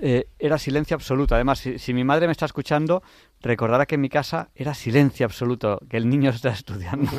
eh, era silencio absoluto. Además, si, si mi madre me está escuchando, recordará que en mi casa era silencio absoluto, que el niño [laughs] está estudiando.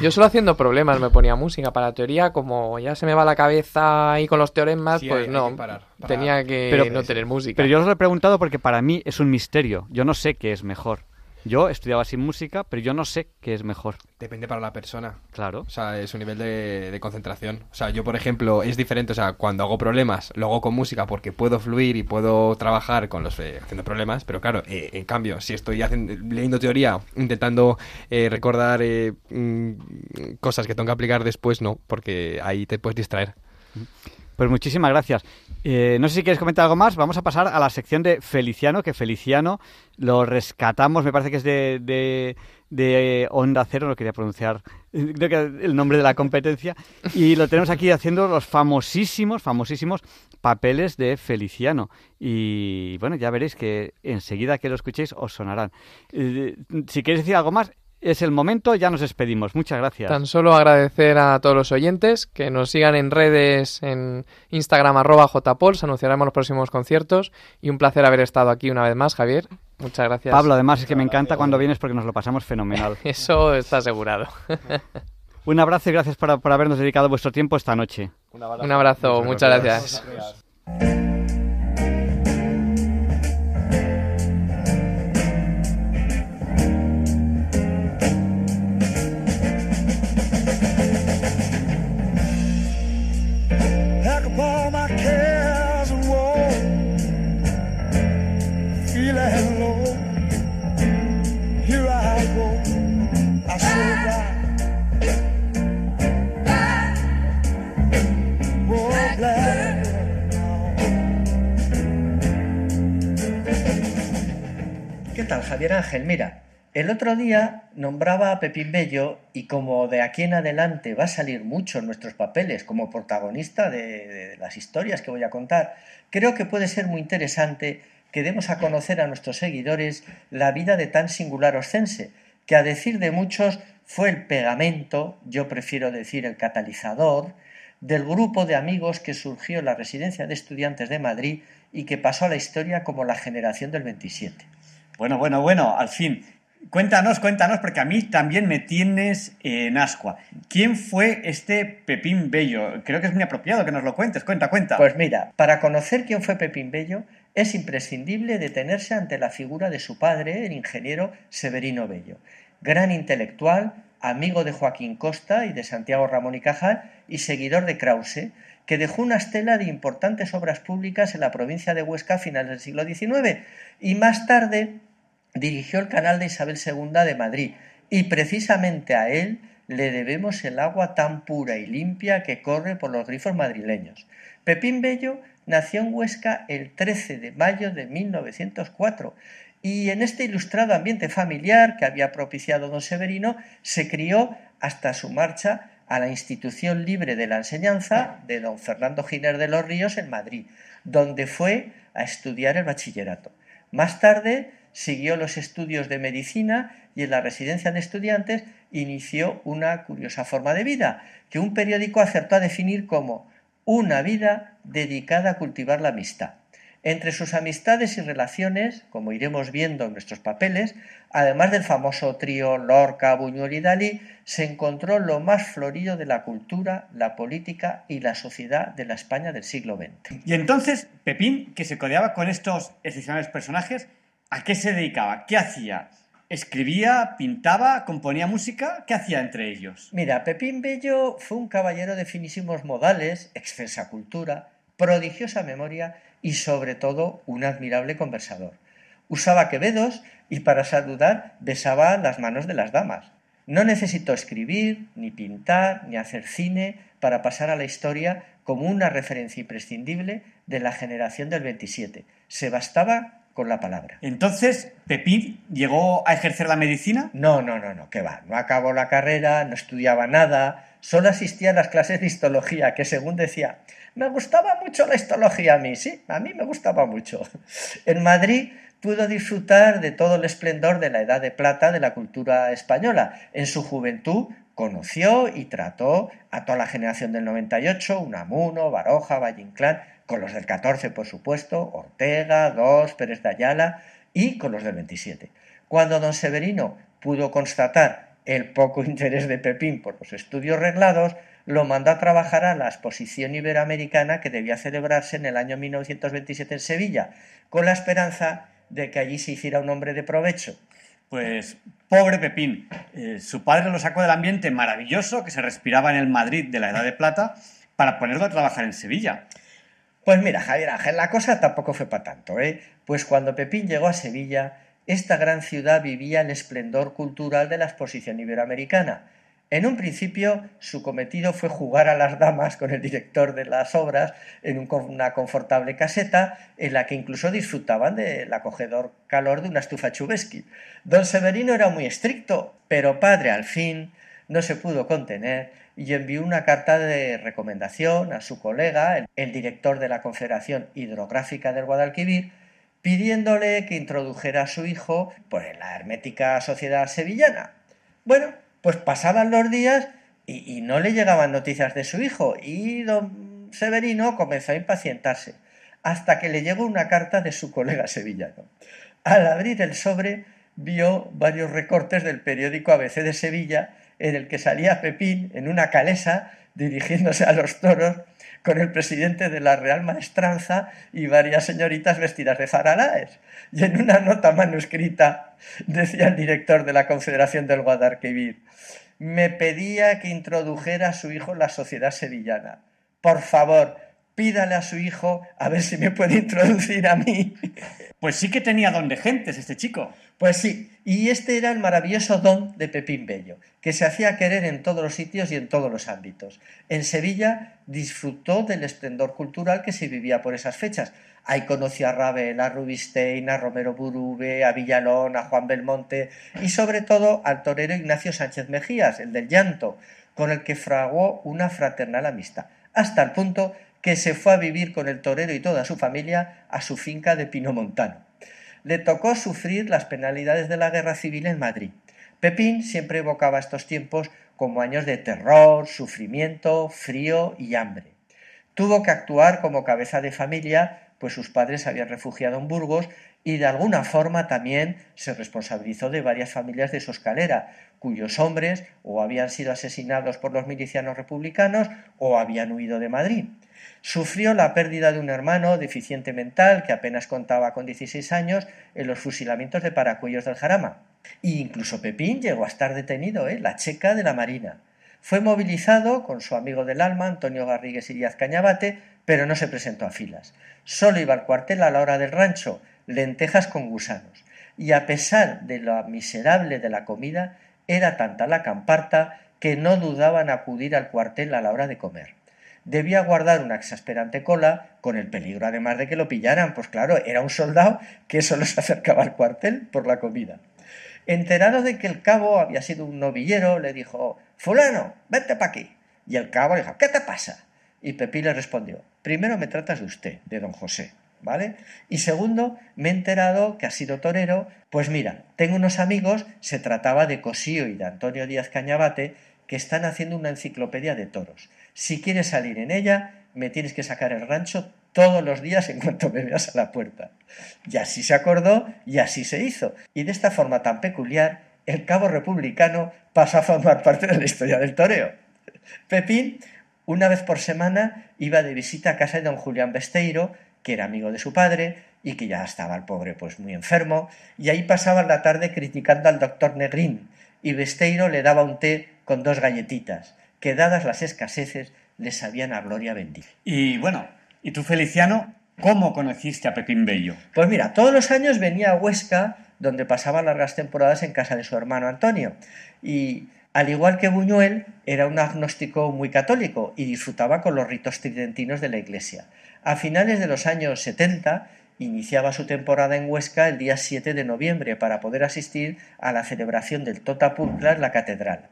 Yo solo haciendo problemas me ponía música para la teoría, como ya se me va la cabeza ahí con los teoremas, Sí, pues hay- hay no, que parar, parar. tenía que Pero- no tener música. Pero yo os lo he preguntado porque para mí es un misterio. Yo no sé qué es mejor. Yo estudiaba sin música, pero yo no sé qué es mejor. Depende para la persona. Claro. O sea, es un nivel de, de concentración. O sea, yo, por ejemplo, es diferente. O sea, cuando hago problemas, lo hago con música porque puedo fluir y puedo trabajar con los eh, haciendo problemas. Pero claro, eh, en cambio, si estoy hacen- leyendo teoría, intentando eh, recordar eh, mm, cosas que tengo que aplicar después, no, porque ahí te puedes distraer. Pues muchísimas gracias. Eh, no sé si quieres comentar algo más. Vamos a pasar a la sección de Feliciano, que Feliciano lo rescatamos, me parece que es de, de, de Onda Cero, no quería pronunciar creo que el nombre de la competencia. Y lo tenemos aquí haciendo los famosísimos, famosísimos papeles de Feliciano. Y bueno, ya veréis que enseguida que lo escuchéis os sonarán. Eh, si queréis decir algo más, es el momento, ya nos despedimos. Muchas gracias. Tan solo agradecer a todos los oyentes que nos sigan en redes, en Instagram arroba jpols, anunciaremos los próximos conciertos y un placer haber estado aquí una vez más, Javier. Muchas gracias. Pablo, además es que me encanta cuando vienes porque nos lo pasamos fenomenal. [laughs] Eso está asegurado. [laughs] Un abrazo y gracias por, por habernos dedicado vuestro tiempo esta noche. Un abrazo, Un abrazo, muchas gracias. ¿Qué tal, Javier Ángel? Mira, el otro día nombraba a Pepín Bello y como de aquí en adelante va a salir mucho en nuestros papeles como protagonista de, de las historias que voy a contar, creo que puede ser muy interesante que demos a conocer a nuestros seguidores la vida de tan singular oscense, que a decir de muchos fue el pegamento, yo prefiero decir el catalizador, del grupo de amigos que surgió en la residencia de estudiantes de Madrid y que pasó a la historia como la generación del 27. Bueno, bueno, bueno, al fin. Cuéntanos, cuéntanos, porque a mí también me tienes en ascua. ¿Quién fue este Pepín Bello? Creo que es muy apropiado que nos lo cuentes. Cuenta, cuenta. Pues mira, para conocer quién fue Pepín Bello, es imprescindible detenerse ante la figura de su padre, el ingeniero Severino Bello. Gran intelectual, amigo de Joaquín Costa y de Santiago Ramón y Cajal, y seguidor de Krause, que dejó una estela de importantes obras públicas en la provincia de Huesca a finales del siglo XIX, y más tarde dirigió el canal de Isabel II de Madrid, y precisamente a él le debemos el agua tan pura y limpia que corre por los grifos madrileños. Pepín Bello nació en Huesca el 13 de mayo de 1904 y en este ilustrado ambiente familiar que había propiciado don Severino se crió hasta su marcha a la Institución Libre de la Enseñanza de don Fernando Giner de los Ríos en Madrid, donde fue a estudiar el bachillerato. Más tarde siguió los estudios de medicina y en la residencia de estudiantes inició una curiosa forma de vida que un periódico acertó a definir como una vida dedicada a cultivar la amistad. Entre sus amistades y relaciones, como iremos viendo en nuestros papeles, además del famoso trío Lorca, Buñuel y Dalí, se encontró lo más florido de la cultura, la política y la sociedad de la España del siglo XX. Y entonces, Pepín, que se codeaba con estos excepcionales personajes, ¿a qué se dedicaba? ¿Qué hacía? ¿Escribía, pintaba, componía música? ¿Qué hacía entre ellos? Mira, Pepín Bello fue un caballero de finísimos modales, excelsa cultura, prodigiosa memoria y sobre todo un admirable conversador. Usaba quevedos y para saludar besaba las manos de las damas. No necesitó escribir, ni pintar, ni hacer cine para pasar a la historia como una referencia imprescindible de la generación del 27. Se bastaba con la palabra. Entonces, ¿Pepín llegó a ejercer la medicina? No, no, no, no, que va. No acabó la carrera, no estudiaba nada, solo asistía a las clases de histología, que según decía, Me gustaba mucho la histología a mí, sí, a mí me gustaba mucho. [laughs] En Madrid pudo disfrutar de todo el esplendor de la Edad de Plata de la cultura española. En su juventud conoció y trató a toda la generación del 98, Unamuno, Baroja, Valle Inclán, con los del 14, por supuesto, Ortega, Dos, Pérez de Ayala y con los del 27. Cuando don Severino pudo constatar el poco [laughs] interés de Pepín por los estudios reglados, lo mandó a trabajar a la exposición iberoamericana que debía celebrarse en el año 1927 en Sevilla, con la esperanza de que allí se hiciera un hombre de provecho. Pues pobre Pepín, eh, su padre lo sacó del ambiente maravilloso que se respiraba en el Madrid de la Edad de Plata para ponerlo a trabajar en Sevilla. Pues mira, Javier Ángel, la cosa tampoco fue para tanto, ¿eh? Pues cuando Pepín llegó a Sevilla, esta gran ciudad vivía el esplendor cultural de la exposición iberoamericana. En un principio, su cometido fue jugar a las damas con el director de las obras en una confortable caseta en la que incluso disfrutaban del acogedor calor de una estufa chubesky. Don Severino era muy estricto, pero padre al fin no se pudo contener y envió una carta de recomendación a su colega, el director de la Confederación Hidrográfica del Guadalquivir, pidiéndole que introdujera a su hijo por en la hermética sociedad sevillana. Bueno, pues pasaban los días y, no le llegaban noticias de su hijo y don Severino comenzó a impacientarse hasta que le llegó una carta de su colega sevillano. Al abrir el sobre vio varios recortes del periódico ABC de Sevilla en el que salía Pepín en una calesa dirigiéndose a los toros con el presidente de la Real Maestranza y varias señoritas vestidas de faralaes. Y en una nota manuscrita decía el director de la Confederación del Guadalquivir, me pedía que introdujera a su hijo en la sociedad sevillana. Por favor, pídale a su hijo a ver si me puede introducir a mí. Pues sí que tenía don de gentes este chico. Pues sí, y este era el maravilloso don de Pepín Bello, que se hacía querer en todos los sitios y en todos los ámbitos. En Sevilla disfrutó del esplendor cultural que se vivía por esas fechas. Ahí conoció a Ravel, a Rubistein, a Romero Burube, a Villalón, a Juan Belmonte y sobre todo al torero Ignacio Sánchez Mejías, el del llanto, con el que fraguó una fraternal amistad, hasta el punto que se fue a vivir con el torero y toda su familia a su finca de Pinomontano. Le tocó sufrir las penalidades de la guerra civil en Madrid. Pepín siempre evocaba estos tiempos como años de terror, sufrimiento, frío y hambre. Tuvo que actuar como cabeza de familia, pues sus padres se habían refugiado en Burgos y de alguna forma también se responsabilizó de varias familias de su escalera, cuyos hombres o habían sido asesinados por los milicianos republicanos o habían huido de Madrid. Sufrió la pérdida de un hermano deficiente mental que apenas contaba con 16 años en los fusilamientos de Paracuellos del Jarama. E incluso Pepín llegó a estar detenido, ¿eh? la checa de la Marina. Fue movilizado con su amigo del alma, Antonio Garrigues y Díaz Cañabate, pero no se presentó a filas. Solo iba al cuartel a la hora del rancho, lentejas con gusanos. Y a pesar de lo miserable de la comida, era tanta la camparta que no dudaban acudir al cuartel a la hora de comer debía guardar una exasperante cola, con el peligro además de que lo pillaran, pues claro, era un soldado que solo se acercaba al cuartel por la comida. Enterado de que el cabo había sido un novillero, le dijo, Fulano, vete para aquí. Y el cabo le dijo, ¿qué te pasa? Y Pepí le respondió, primero me tratas de usted, de don José, Y segundo, me he enterado que ha sido torero, pues mira, tengo unos amigos, se trataba de Cosío y de Antonio Díaz Cañabate, que están haciendo una enciclopedia de toros. Si quieres salir en ella, me tienes que sacar el rancho todos los días en cuanto me veas a la puerta. Y así se acordó y así se hizo. Y de esta forma tan peculiar, el cabo republicano pasó a formar parte de la historia del toreo. Pepín, una vez por semana, iba de visita a casa de don Julián Besteiro, que era amigo de su padre y que ya estaba el pobre pues muy enfermo, y ahí pasaba la tarde criticando al doctor Negrín, y Besteiro le daba un té con dos galletitas, que dadas las escaseces le sabían a gloria bendita. Y bueno, ¿y tú Feliciano, cómo conociste a Pepín Bello? Pues mira, todos los años venía a Huesca, donde pasaba largas temporadas en casa de su hermano Antonio, y al igual que Buñuel, era un agnóstico muy católico y disfrutaba con los ritos tridentinos de la Iglesia. A finales de los años 70 iniciaba su temporada en Huesca el día 7 de noviembre para poder asistir a la celebración del Tota en la catedral.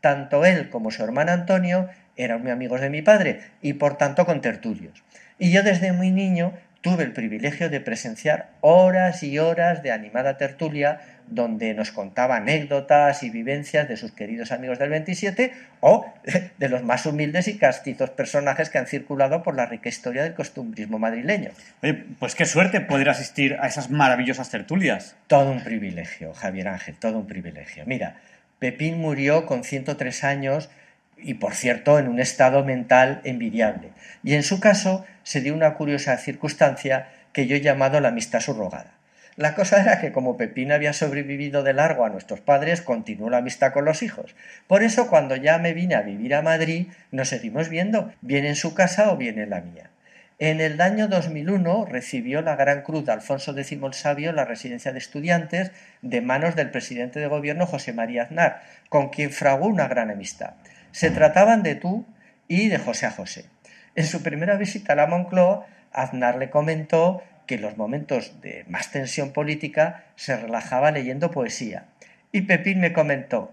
Tanto él como su hermano Antonio eran muy amigos de mi padre y por tanto contertulios. Y yo desde muy niño tuve el privilegio de presenciar horas y horas de animada tertulia donde nos contaba anécdotas y vivencias de sus queridos amigos del 27 o [laughs] de los más humildes y castizos personajes que han circulado por la rica historia del costumbrismo madrileño. Oye, pues qué suerte poder asistir a esas maravillosas tertulias. Todo un privilegio, Javier Ángel, todo un privilegio. Mira, Pepín murió con 103 años y, por cierto, en un estado mental envidiable. Y en su caso se dio una curiosa circunstancia que yo he llamado la amistad subrogada. La cosa era que como Pepín había sobrevivido de largo a nuestros padres, continuó la amistad con los hijos. Por eso cuando ya me vine a vivir a Madrid, nos seguimos viendo, bien en su casa o bien en la mía. En el año 2001 recibió la Gran Cruz de Alfonso X el Sabio la residencia de estudiantes de manos del presidente de gobierno José María Aznar, con quien fraguó una gran amistad. Se trataban de tú y de José a José. En su primera visita a la Moncloa, Aznar le comentó que en los momentos de más tensión política se relajaba leyendo poesía. Y Pepín me comentó,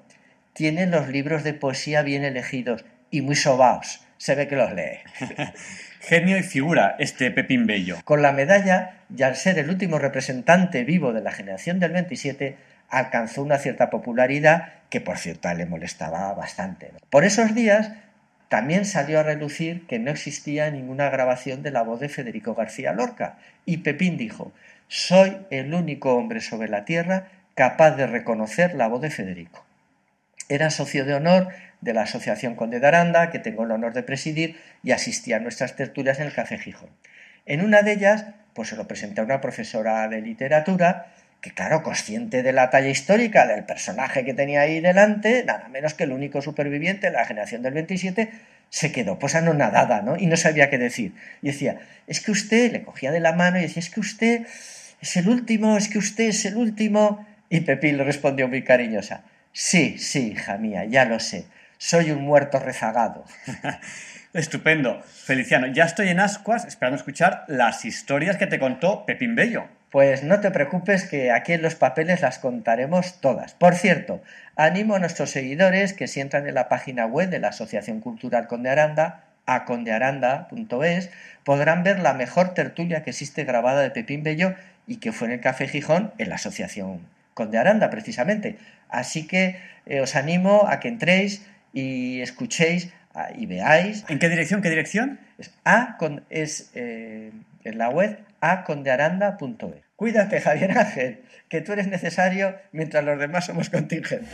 tiene los libros de poesía bien elegidos y muy sobaos. Se ve que los lee. [laughs] Genio y figura este Pepín Bello. Con la medalla, y al ser el último representante vivo de la generación del 27, alcanzó una cierta popularidad que, por cierto, le molestaba bastante. Por esos días también salió a relucir que no existía ninguna grabación de la voz de Federico García Lorca, y Pepín dijo, soy el único hombre sobre la tierra capaz de reconocer la voz de Federico. Era socio de honor de la Asociación Conde de Aranda, que tengo el honor de presidir, y asistía a nuestras tertulias en el Café Gijón. En una de ellas, pues se lo presenté a una profesora de literatura, que claro, consciente de la talla histórica del personaje que tenía ahí delante, nada menos que el único superviviente de la generación del 27, se quedó pues anonadada, ¿no? Y no sabía qué decir. Y decía, es que usted, le cogía de la mano y decía, es que usted es el último, es que usted es el último. Y Pepín le respondió muy cariñosa, sí, sí, hija mía, ya lo sé, soy un muerto rezagado. [laughs] Estupendo. Feliciano, ya estoy en ascuas esperando escuchar las historias que te contó Pepín Bello. Pues no te preocupes que aquí en los papeles las contaremos todas. Por cierto, animo a nuestros seguidores que si entran en la página web de la Asociación Cultural Conde Aranda, acondearanda.es, podrán ver la mejor tertulia que existe grabada de Pepín Bello y que fue en el Café Gijón en la Asociación Conde Aranda, precisamente. Así que eh, os animo a que entréis y escuchéis ah, y veáis. ¿En qué dirección? ¿Qué dirección? Es, a, con, es eh, en la web acondearanda.es. Cuídate, Javier Ángel, que tú eres necesario mientras los demás somos contingentes.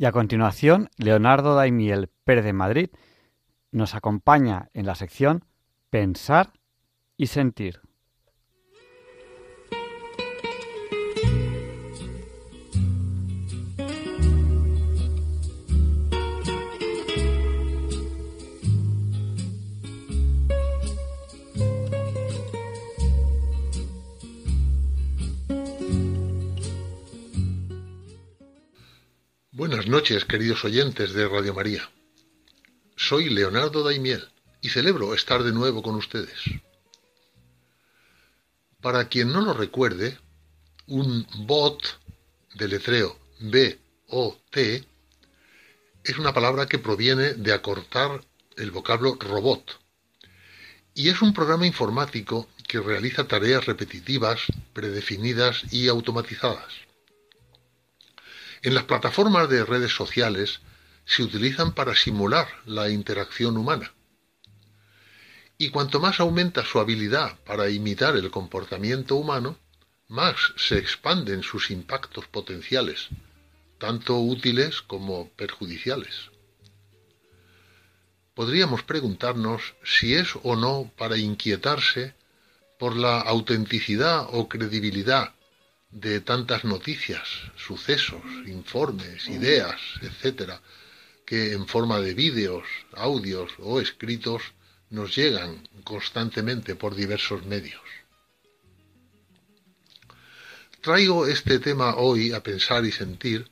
Y a continuación, Leonardo Daimiel Pérez de Madrid nos acompaña en la sección Pensar y Sentir. Buenas noches, queridos oyentes de Radio María. Soy Leonardo Daimiel y celebro estar de nuevo con ustedes. Para quien no lo recuerde, un bot de letreo B-O-T es una palabra que proviene de acortar el vocablo robot y es un programa informático que realiza tareas repetitivas, predefinidas y automatizadas. En las plataformas de redes sociales se utilizan para simular la interacción humana. Y cuanto más aumenta su habilidad para imitar el comportamiento humano, más se expanden sus impactos potenciales, tanto útiles como perjudiciales. Podríamos preguntarnos si es o no para inquietarse por la autenticidad o credibilidad de tantas noticias, sucesos, informes, ideas, etcétera, que en forma de vídeos, audios o escritos nos llegan constantemente por diversos medios. Traigo este tema hoy a pensar y sentir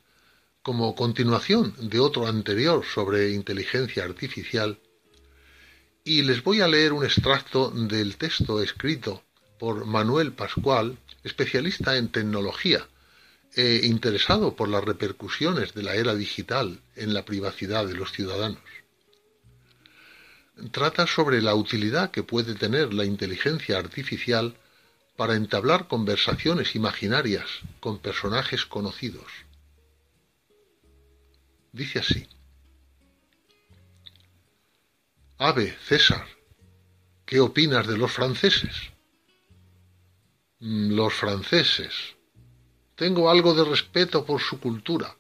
como continuación de otro anterior sobre inteligencia artificial y les voy a leer un extracto del texto escrito por Manuel Pascual, especialista en tecnología e interesado por las repercusiones de la era digital en la privacidad de los ciudadanos. Trata sobre la utilidad que puede tener la inteligencia artificial para entablar conversaciones imaginarias con personajes conocidos. Dice así. Ave, César, ¿qué opinas de los franceses? Mm, Los franceses. Tengo algo de respeto por su cultura,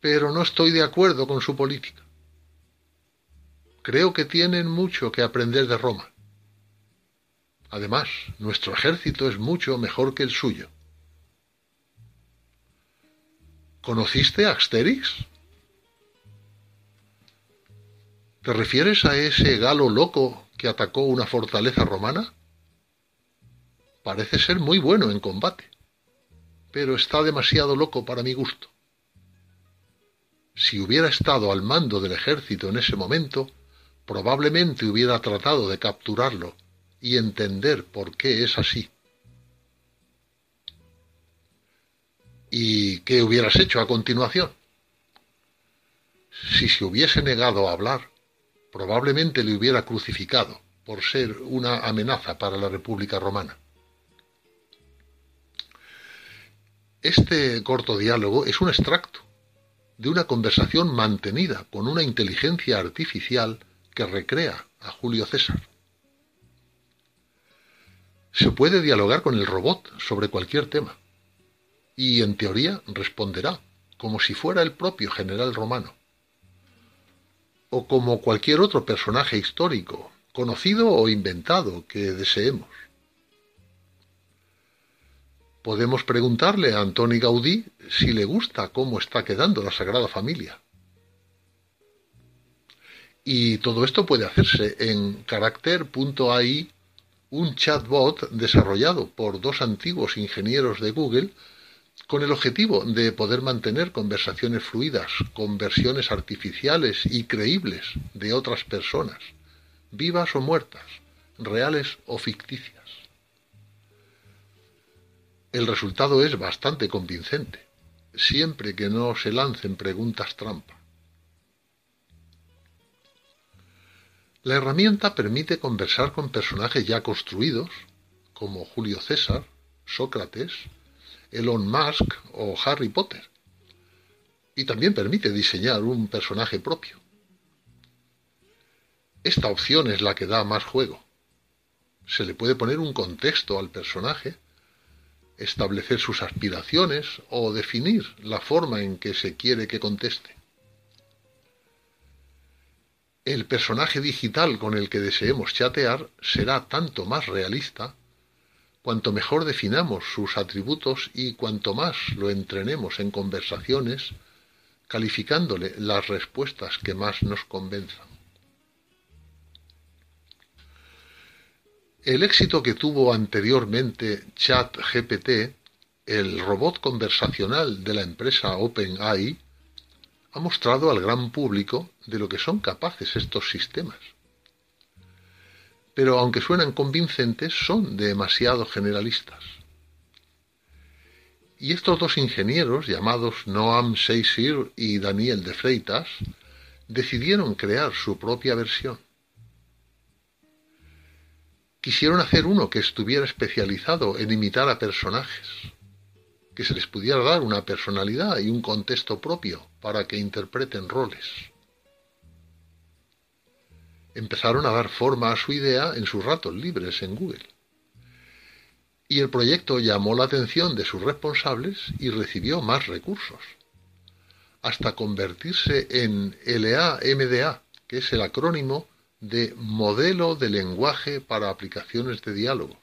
pero no estoy de acuerdo con su política. Creo que tienen mucho que aprender de Roma. Además, nuestro ejército es mucho mejor que el suyo. ¿Conociste a Asterix? ¿Te refieres a ese galo loco que atacó una fortaleza romana? Parece ser muy bueno en combate, pero está demasiado loco para mi gusto. Si hubiera estado al mando del ejército en ese momento, probablemente hubiera tratado de capturarlo y entender por qué es así. ¿Y qué hubieras hecho a continuación? Si se hubiese negado a hablar, probablemente le hubiera crucificado por ser una amenaza para la República Romana. Este corto diálogo es un extracto de una conversación mantenida con una inteligencia artificial que recrea a Julio César. Se puede dialogar con el robot sobre cualquier tema y en teoría responderá como si fuera el propio general romano o como cualquier otro personaje histórico, conocido o inventado que deseemos. Podemos preguntarle a Antoni Gaudí si le gusta cómo está quedando la Sagrada Familia. Y todo esto puede hacerse en Character.ai, un chatbot desarrollado por dos antiguos ingenieros de Google con el objetivo de poder mantener conversaciones fluidas con versiones artificiales y creíbles de otras personas, vivas o muertas, reales o ficticias. El resultado es bastante convincente, siempre que no se lancen preguntas trampa. La herramienta permite conversar con personajes ya construidos, como Julio César, Sócrates, Elon Musk o Harry Potter. Y también permite diseñar un personaje propio. Esta opción es la que da más juego. Se le puede poner un contexto al personaje, establecer sus aspiraciones o definir la forma en que se quiere que conteste. El personaje digital con el que deseemos chatear será tanto más realista cuanto mejor definamos sus atributos y cuanto más lo entrenemos en conversaciones, calificándole las respuestas que más nos convenzan. El éxito que tuvo anteriormente ChatGPT, el robot conversacional de la empresa OpenAI, ha mostrado al gran público de lo que son capaces estos sistemas pero aunque suenan convincentes, son demasiado generalistas. Y estos dos ingenieros, llamados Noam Seisir y Daniel de Freitas, decidieron crear su propia versión. Quisieron hacer uno que estuviera especializado en imitar a personajes, que se les pudiera dar una personalidad y un contexto propio para que interpreten roles empezaron a dar forma a su idea en sus ratos libres en Google. Y el proyecto llamó la atención de sus responsables y recibió más recursos, hasta convertirse en LAMDA, que es el acrónimo de Modelo de Lenguaje para Aplicaciones de Diálogo.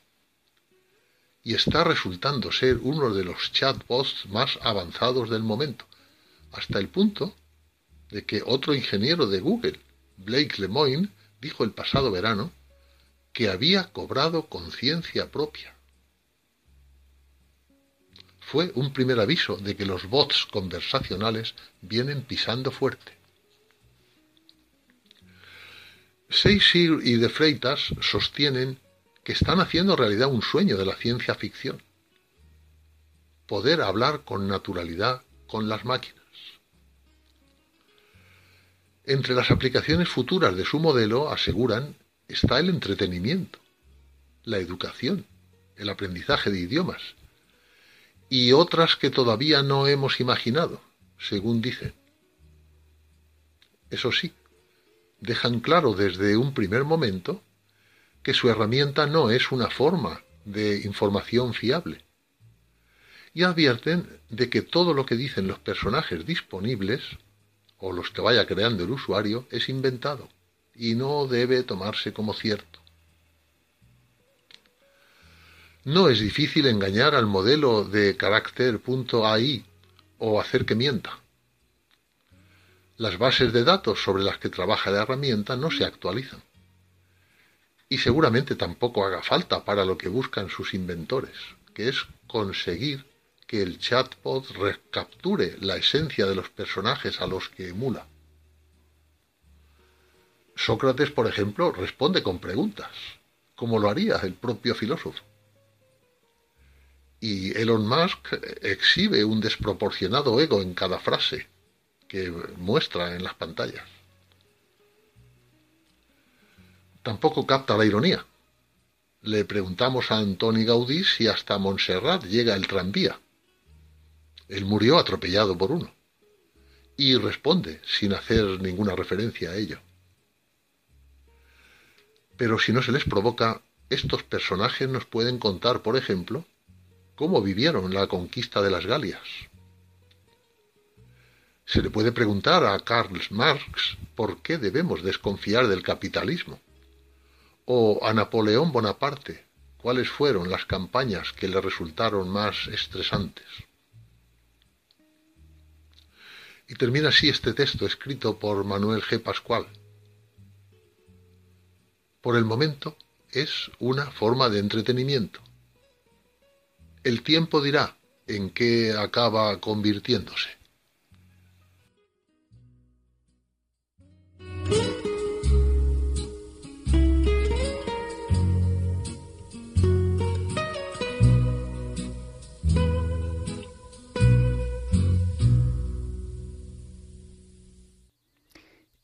Y está resultando ser uno de los chatbots más avanzados del momento, hasta el punto de que otro ingeniero de Google, Blake Lemoine, dijo el pasado verano que había cobrado conciencia propia. fue un primer aviso de que los bots conversacionales vienen pisando fuerte. Seisir y De Freitas sostienen que están haciendo realidad un sueño de la ciencia ficción. Poder hablar con naturalidad con las máquinas. Entre las aplicaciones futuras de su modelo, aseguran, está el entretenimiento, la educación, el aprendizaje de idiomas y otras que todavía no hemos imaginado, según dicen. Eso sí, dejan claro desde un primer momento que su herramienta no es una forma de información fiable. Y advierten de que todo lo que dicen los personajes disponibles, o los que vaya creando el usuario, es inventado y no debe tomarse como cierto. No es difícil engañar al modelo de carácter.ai o hacer que mienta. Las bases de datos sobre las que trabaja la herramienta no se actualizan. Y seguramente tampoco haga falta para lo que buscan sus inventores, que es conseguir que el chatbot recapture la esencia de los personajes a los que emula. Sócrates, por ejemplo, responde con preguntas, como lo haría el propio filósofo. Y Elon Musk exhibe un desproporcionado ego en cada frase que muestra en las pantallas. Tampoco capta la ironía. Le preguntamos a Antoni Gaudí si hasta Montserrat llega el tranvía. Él murió atropellado por uno. Y responde sin hacer ninguna referencia a ello. Pero si no se les provoca, estos personajes nos pueden contar, por ejemplo, cómo vivieron la conquista de las Galias. Se le puede preguntar a Karl Marx por qué debemos desconfiar del capitalismo. O a Napoleón Bonaparte, cuáles fueron las campañas que le resultaron más estresantes. Y termina así este texto escrito por Manuel G. Pascual. Por el momento es una forma de entretenimiento el tiempo dirá en qué acaba convirtiéndose.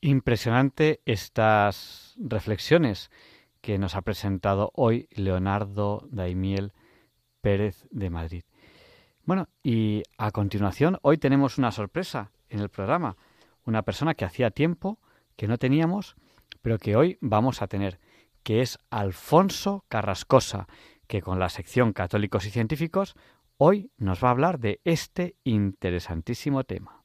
Impresionante estas reflexiones que nos ha presentado hoy Leonardo Daimiel Pérez de Madrid. Bueno, y a continuación, hoy tenemos una sorpresa en el programa. Una persona que hacía tiempo que no teníamos, pero que hoy vamos a tener, que es Alfonso Carrascosa, que con la sección Católicos y Científicos hoy nos va a hablar de este interesantísimo tema.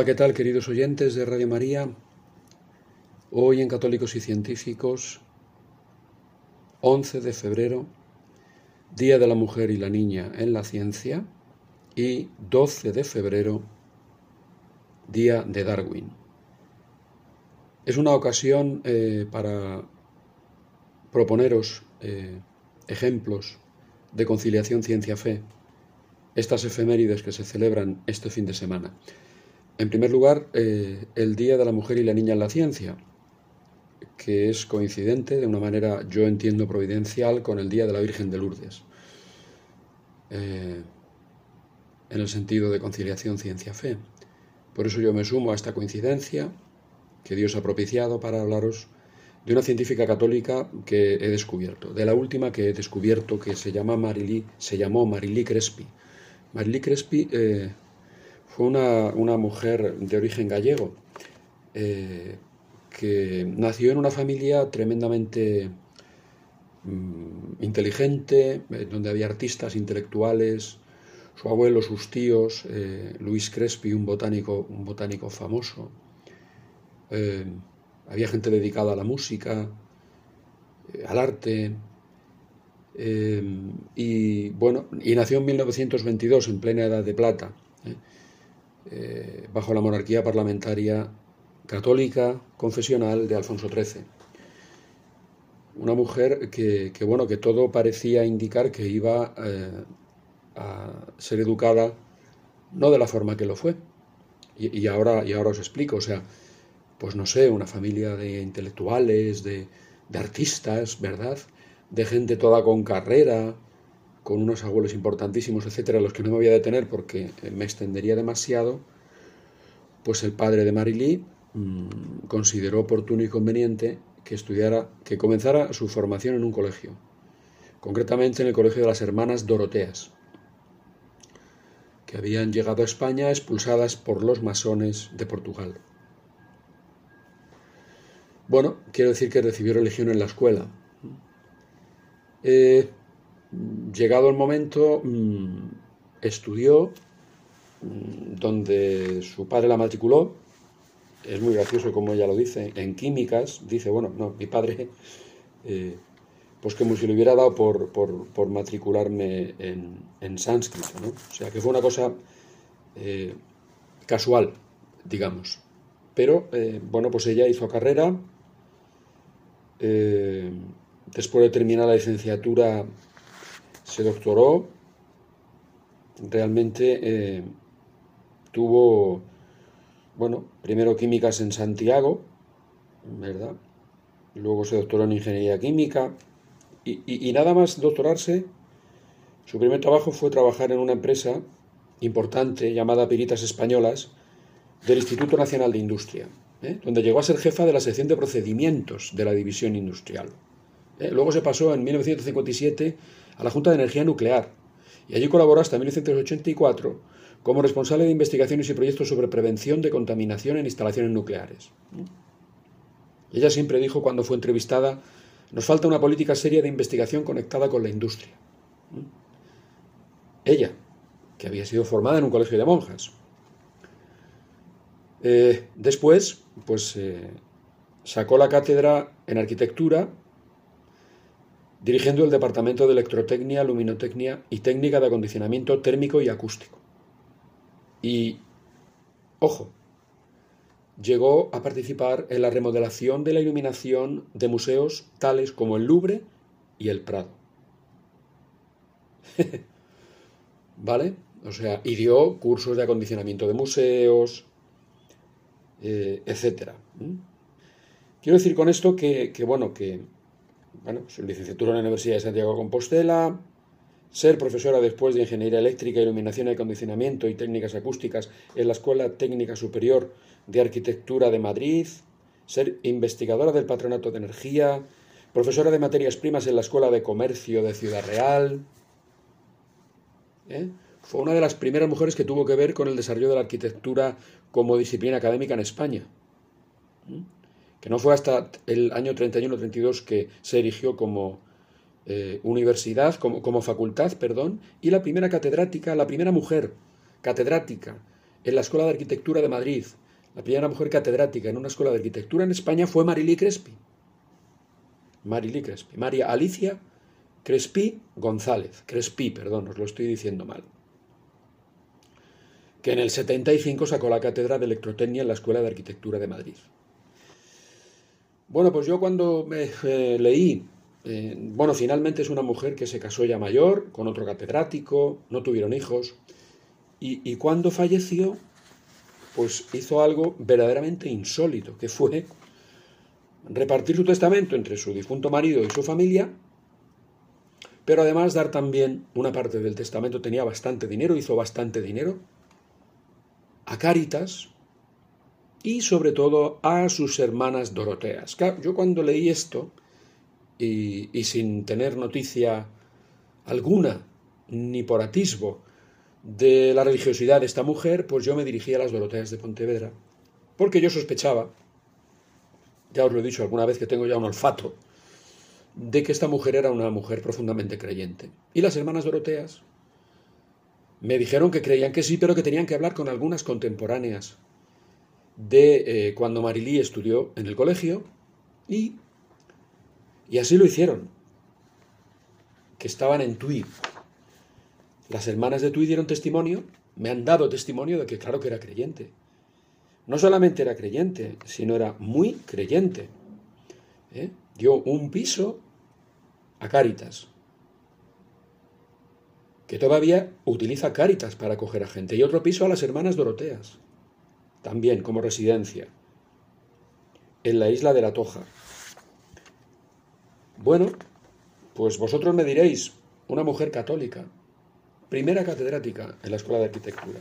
Hola, ¿qué tal queridos oyentes de Radio María? Hoy en Católicos y Científicos, 11 de febrero, Día de la Mujer y la Niña en la Ciencia, y 12 de febrero, Día de Darwin. Es una ocasión eh, para proponeros eh, ejemplos de conciliación ciencia-fe, estas efemérides que se celebran este fin de semana. En primer lugar, eh, el Día de la Mujer y la Niña en la Ciencia, que es coincidente de una manera, yo entiendo, providencial con el Día de la Virgen de Lourdes, eh, en el sentido de conciliación ciencia-fe. Por eso yo me sumo a esta coincidencia que Dios ha propiciado para hablaros de una científica católica que he descubierto, de la última que he descubierto que se, llama Marily, se llamó Marily Crespi. Marily Crespi eh, una, una, mujer de origen gallego eh, que nació en una familia tremendamente mm, inteligente, eh, donde había artistas, intelectuales, su abuelo, sus tíos, eh, Luis Crespi, un botánico, un botánico famoso. Había gente dedicada a la música, al arte. y bueno, y nació en 1922, en plena Edad de Plata, ¿eh? Bajo la monarquía parlamentaria católica confesional de Alfonso XIII. Una mujer que, que, bueno, que todo parecía indicar que iba eh, a ser educada no de la forma que lo fue. Y, y, ahora, y ahora os explico, o sea, pues no sé, una familia de intelectuales, de, de artistas, ¿verdad? De gente toda con carrera, con unos abuelos importantísimos, etcétera, los que no me voy a detener porque me extendería demasiado, pues el padre de Marily mmm, consideró oportuno y conveniente que estudiara, que comenzara su formación en un colegio, concretamente en el colegio de las hermanas Doroteas, que habían llegado a España expulsadas por los masones de Portugal. Bueno, quiero decir que recibió religión en la escuela. Eh, llegado el momento, mmm, estudió mmm, donde su padre la matriculó. Es muy gracioso como ella lo dice, en químicas. Dice, bueno, no, mi padre, eh, pues como si le hubiera dado por, por, por matricularme en, en, sánscrito, ¿no? O sea, que fue una cosa eh, casual, digamos. Pero, eh, bueno, pues ella hizo carrera. Eh, después de terminar la licenciatura se doctoró, realmente eh, tuvo, bueno, primero químicas en Santiago, ¿verdad? Luego se doctoró en ingeniería química y, nada más doctorarse, su primer trabajo fue trabajar en una empresa importante llamada Piritas Españolas del Instituto Nacional de Industria, ¿eh? donde llegó a ser jefa de la sección de procedimientos de la división industrial. ¿eh? Luego se pasó en 1957 a la Junta de Energía Nuclear y allí colaboró hasta 1984 como responsable de investigaciones y proyectos sobre prevención de contaminación en instalaciones nucleares. Ella siempre dijo cuando fue entrevistada, nos falta una política seria de investigación conectada con la industria. Ella, que había sido formada en un colegio de monjas. Eh, después, pues eh, sacó la cátedra en arquitectura dirigiendo el Departamento de Electrotecnia, Luminotecnia y Técnica de Acondicionamiento Térmico y Acústico. Y, ojo, llegó a participar en la remodelación de la iluminación de museos tales como el Louvre y el Prado. [laughs] ¿Vale? O sea, y dio cursos de acondicionamiento de museos, eh, etc. Quiero decir con esto que, que bueno, que bueno, su licenciatura en la Universidad de Santiago de Compostela, ser profesora después de Ingeniería Eléctrica, Iluminación y Acondicionamiento y Técnicas Acústicas en la Escuela Técnica Superior de Arquitectura de Madrid, ser investigadora del Patronato de Energía, profesora de materias primas en la Escuela de Comercio de Ciudad Real. ¿Eh? Fue una de las primeras mujeres que tuvo que ver con el desarrollo de la arquitectura como disciplina académica en España. ¿Mm? Que no fue hasta el año 31-32 que se erigió como eh, universidad, como, como, facultad, perdón, y la primera catedrática, la primera mujer catedrática en la Escuela de Arquitectura de Madrid, la primera mujer catedrática en una escuela de arquitectura en España fue Marilí Crespi. Marilí Crespi. María Alicia Crespi González. Crespi, perdón, os lo estoy diciendo mal. Que en el 75 sacó la cátedra de electrotecnia en la Escuela de Arquitectura de Madrid. Bueno, pues yo cuando me eh, leí, eh, bueno, finalmente es una mujer que se casó ya mayor, con otro catedrático, no tuvieron hijos, y, y cuando falleció, pues hizo algo verdaderamente insólito, que fue repartir su testamento entre su difunto marido y su familia, pero además dar también una parte del testamento, tenía bastante dinero, hizo bastante dinero, a Cáritas, y sobre todo a sus hermanas Doroteas. Yo cuando leí esto, y, y sin tener noticia alguna, ni por atisbo, de la religiosidad de esta mujer, pues yo me dirigí a las Doroteas de Pontevedra, porque yo sospechaba, ya os lo he dicho alguna vez que tengo ya un olfato, de que esta mujer era una mujer profundamente creyente. Y las hermanas Doroteas me dijeron que creían que sí, pero que tenían que hablar con algunas contemporáneas de eh, cuando Marilí estudió en el colegio y, y así lo hicieron, que estaban en Tui. Las hermanas de Tui dieron testimonio, me han dado testimonio de que claro que era creyente. No solamente era creyente, sino era muy creyente. ¿eh? Dio un piso a Cáritas, que todavía utiliza Cáritas para acoger a gente, y otro piso a las hermanas Doroteas, también como residencia, en la isla de la Toja. Bueno, pues vosotros me diréis, una mujer católica, primera catedrática en la Escuela de Arquitectura.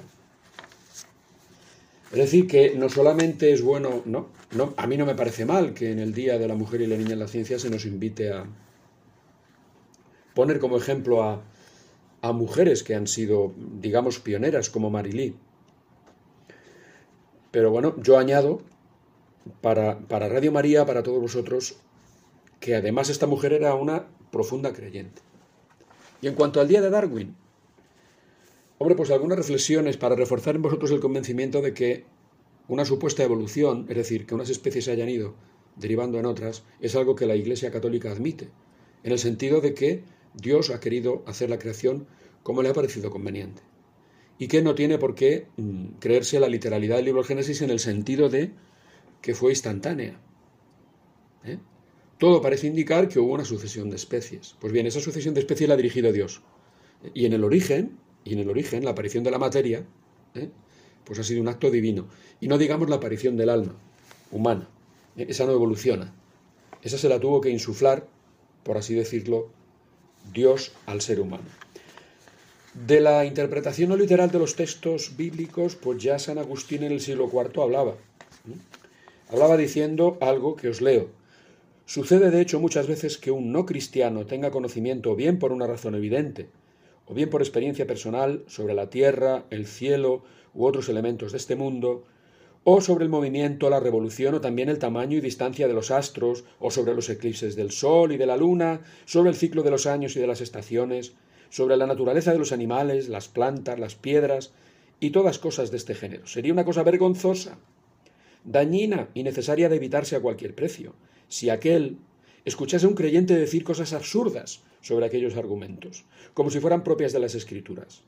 Es decir, que no solamente es bueno, no, no, a mí no me parece mal que en el Día de la Mujer y la Niña en la Ciencia se nos invite a poner como ejemplo a, a mujeres que han sido, digamos, pioneras como Marilí. Pero bueno, yo añado para, para Radio María, para todos vosotros, que además esta mujer era una profunda creyente. Y en cuanto al día de Darwin, hombre, pues algunas reflexiones para reforzar en vosotros el convencimiento de que una supuesta evolución, es decir, que unas especies hayan ido derivando en otras, es algo que la Iglesia Católica admite, en el sentido de que Dios ha querido hacer la creación como le ha parecido conveniente. Y que no tiene por qué mm, creerse la literalidad del libro Génesis en el sentido de que fue instantánea. ¿eh? Todo parece indicar que hubo una sucesión de especies. Pues bien, esa sucesión de especies la ha dirigido Dios. Y en el origen, y en el origen, la aparición de la materia, ¿eh? pues ha sido un acto divino. Y no digamos la aparición del alma humana. ¿eh? Esa no evoluciona. Esa se la tuvo que insuflar, por así decirlo, Dios al ser humano. De la interpretación no literal de los textos bíblicos, pues ya San Agustín en el siglo IV hablaba. Hablaba diciendo algo que os leo. Sucede de hecho muchas veces que un no cristiano tenga conocimiento bien por una razón evidente, o bien por experiencia personal sobre la tierra, el cielo u otros elementos de este mundo, o sobre el movimiento, la revolución o también el tamaño y distancia de los astros, o sobre los eclipses del Sol y de la Luna, sobre el ciclo de los años y de las estaciones, sobre la naturaleza de los animales, las plantas, las piedras y todas cosas de este género. Sería una cosa vergonzosa, dañina y necesaria de evitarse a cualquier precio, si aquel escuchase a un creyente decir cosas absurdas sobre aquellos argumentos, como si fueran propias de las escrituras.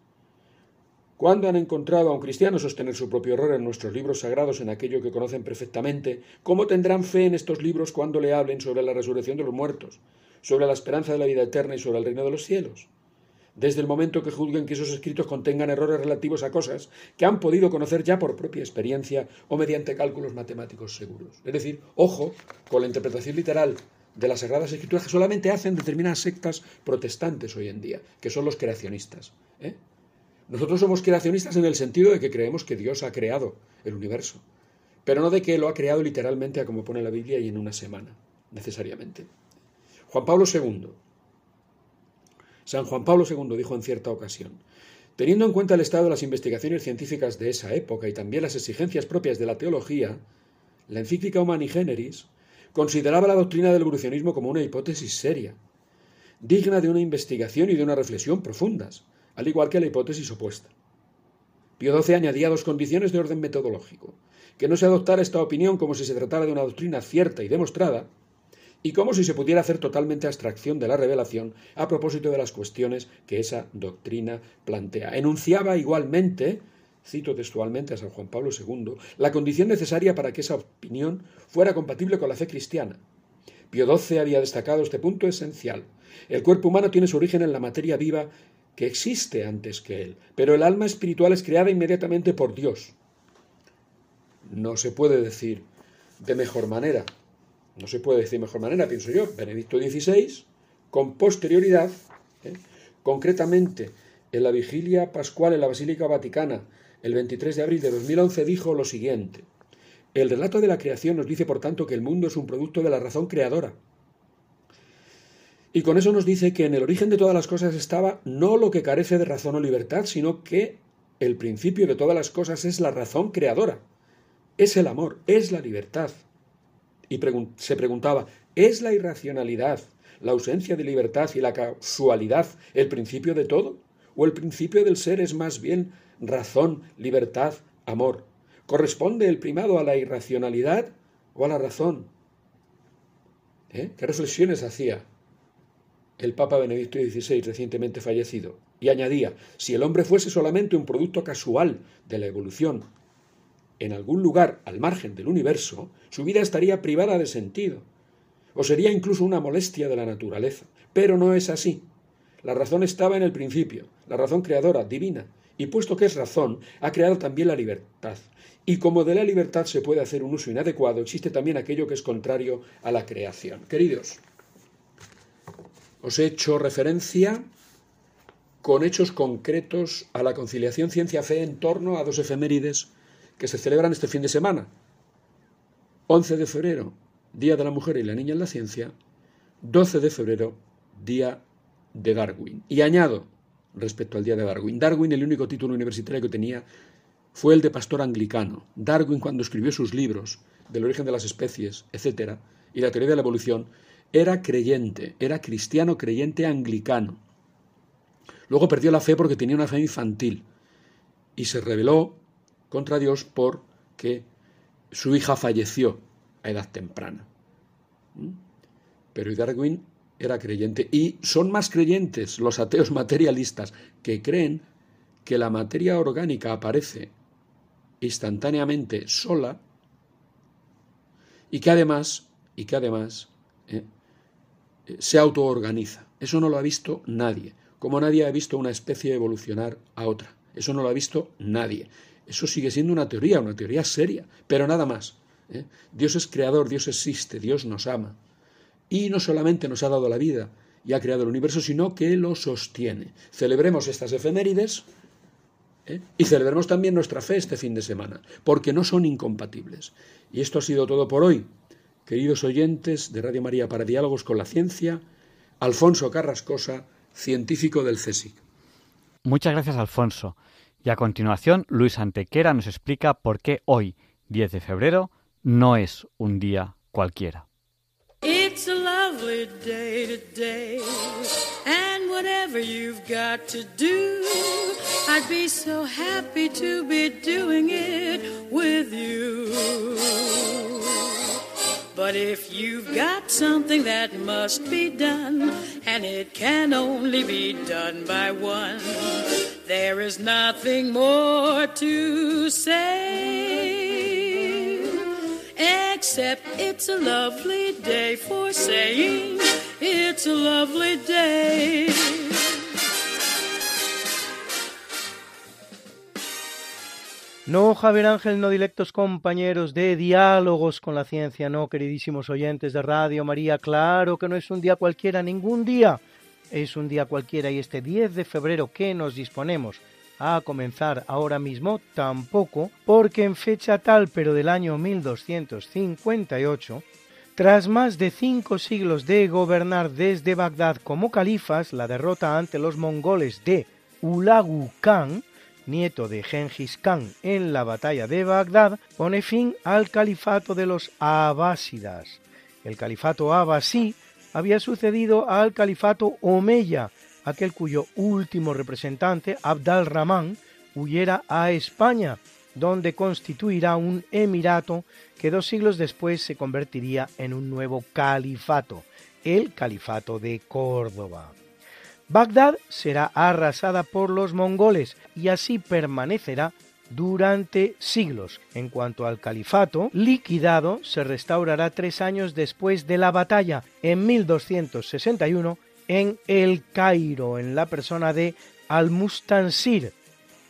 ¿Cuándo han encontrado a un cristiano sostener su propio error en nuestros libros sagrados, en aquello que conocen perfectamente? ¿Cómo tendrán fe en estos libros cuando le hablen sobre la resurrección de los muertos, sobre la esperanza de la vida eterna y sobre el reino de los cielos? Desde el momento que juzguen que esos escritos contengan errores relativos a cosas que han podido conocer ya por propia experiencia o mediante cálculos matemáticos seguros. Es decir, ojo con la interpretación literal de las Sagradas Escrituras que solamente hacen determinadas sectas protestantes hoy en día, que son los creacionistas. ¿eh? Nosotros somos creacionistas en el sentido de que creemos que Dios ha creado el universo, pero no de que lo ha creado literalmente como pone la Biblia y en una semana, necesariamente. Juan Pablo II. San Juan Pablo II dijo en cierta ocasión, teniendo en cuenta el estado de las investigaciones científicas de esa época y también las exigencias propias de la teología, la encíclica Humani Generis consideraba la doctrina del evolucionismo como una hipótesis seria, digna de una investigación y de una reflexión profundas, al igual que la hipótesis opuesta. Pío XII añadía dos condiciones de orden metodológico, que no se adoptara esta opinión como si se tratara de una doctrina cierta y demostrada, y como si se pudiera hacer totalmente abstracción de la revelación a propósito de las cuestiones que esa doctrina plantea. Enunciaba igualmente, cito textualmente a San Juan Pablo II, la condición necesaria para que esa opinión fuera compatible con la fe cristiana. Pío XII había destacado este punto esencial. El cuerpo humano tiene su origen en la materia viva que existe antes que él, pero el alma espiritual es creada inmediatamente por Dios. No se puede decir de mejor manera, no se puede decir de mejor manera, pienso yo, Benedicto XVI, con posterioridad, ¿eh? concretamente en la vigilia pascual en la Basílica Vaticana, el 23 de abril de 2011, dijo lo siguiente, El relato de la creación nos dice, por tanto, que el mundo es un producto de la razón creadora. Y con eso nos dice que en el origen de todas las cosas estaba no lo que carece de razón o libertad, sino que el principio de todas las cosas es la razón creadora, es el amor, es la libertad. Y se preguntaba, ¿es la irracionalidad, la ausencia de libertad y la casualidad el principio de todo? ¿O el principio del ser es más bien razón, libertad, amor? ¿Corresponde el primado a la irracionalidad o a la razón? ¿Eh? ¿Qué reflexiones hacía el Papa Benedicto XVI, recientemente fallecido? Y añadía, si el hombre fuese solamente un producto casual de la evolución, en algún lugar al margen del universo, su vida estaría privada de sentido, o sería incluso una molestia de la naturaleza. Pero no es así. La razón estaba en el principio, la razón creadora, divina, y puesto que es razón, ha creado también la libertad. Y como de la libertad se puede hacer un uso inadecuado, existe también aquello que es contrario a la creación. Queridos, os he hecho referencia con hechos concretos a la conciliación ciencia-fe en torno a dos efemérides que se celebran este fin de semana. 11 de febrero, Día de la Mujer y la Niña en la Ciencia. 12 de febrero, Día de Darwin. Y añado, respecto al Día de Darwin, Darwin el único título universitario que tenía fue el de pastor anglicano. Darwin, cuando escribió sus libros del origen de las especies, etc., y la teoría de la evolución, era creyente, era cristiano creyente anglicano. Luego perdió la fe porque tenía una fe infantil y se rebeló contra Dios porque su hija falleció a edad temprana. ¿Mm? Pero Darwin era creyente y son más creyentes los ateos materialistas que creen que la materia orgánica aparece instantáneamente sola y que además, y que además eh, se autoorganiza. Eso no lo ha visto nadie, como nadie ha visto una especie evolucionar a otra. Eso no lo ha visto nadie. Eso sigue siendo una teoría, una teoría seria, pero nada más. ¿eh? Dios es creador, Dios existe, Dios nos ama. Y no solamente nos ha dado la vida y ha creado el universo, sino que lo sostiene. Celebremos estas efemérides ¿eh? Y celebremos también nuestra fe este fin de semana, porque no son incompatibles. Y esto ha sido todo por hoy. Queridos oyentes de Radio María para Diálogos con la Ciencia, Alfonso Carrascosa, científico del CSIC. Muchas gracias, Alfonso. Y a continuación, Luis Antequera nos explica por qué hoy, 10 de febrero, no es un día cualquiera. It's a lovely day today, and whatever you've got to do, I'd be so happy to be doing it with you. But if you've got something that must be done, and it can only be done by one, there is nothing more to say. Except it's a lovely day for saying it's a lovely day. No, Javier Ángel, no directos compañeros de diálogos con la ciencia, no, queridísimos oyentes de Radio María, claro que no es un día cualquiera, ningún día es un día cualquiera y este 10 de febrero que nos disponemos a comenzar ahora mismo tampoco, porque en fecha tal pero del año 1258, tras más de cinco siglos de gobernar desde Bagdad como califas, la derrota ante los mongoles de Ulagu Khan, nieto de Genghis Khan en la batalla de Bagdad, pone fin al califato de los abásidas. El califato abasí había sucedido al califato omeya, aquel cuyo último representante, Abd al-Rahman, huyera a España, donde constituirá un emirato que dos siglos después se convertiría en un nuevo califato, el califato de Córdoba. Bagdad será arrasada por los mongoles y así permanecerá durante siglos. En cuanto al califato, liquidado, se restaurará tres años después de la batalla, en 1261, en El Cairo, en la persona de Al-Mustansir,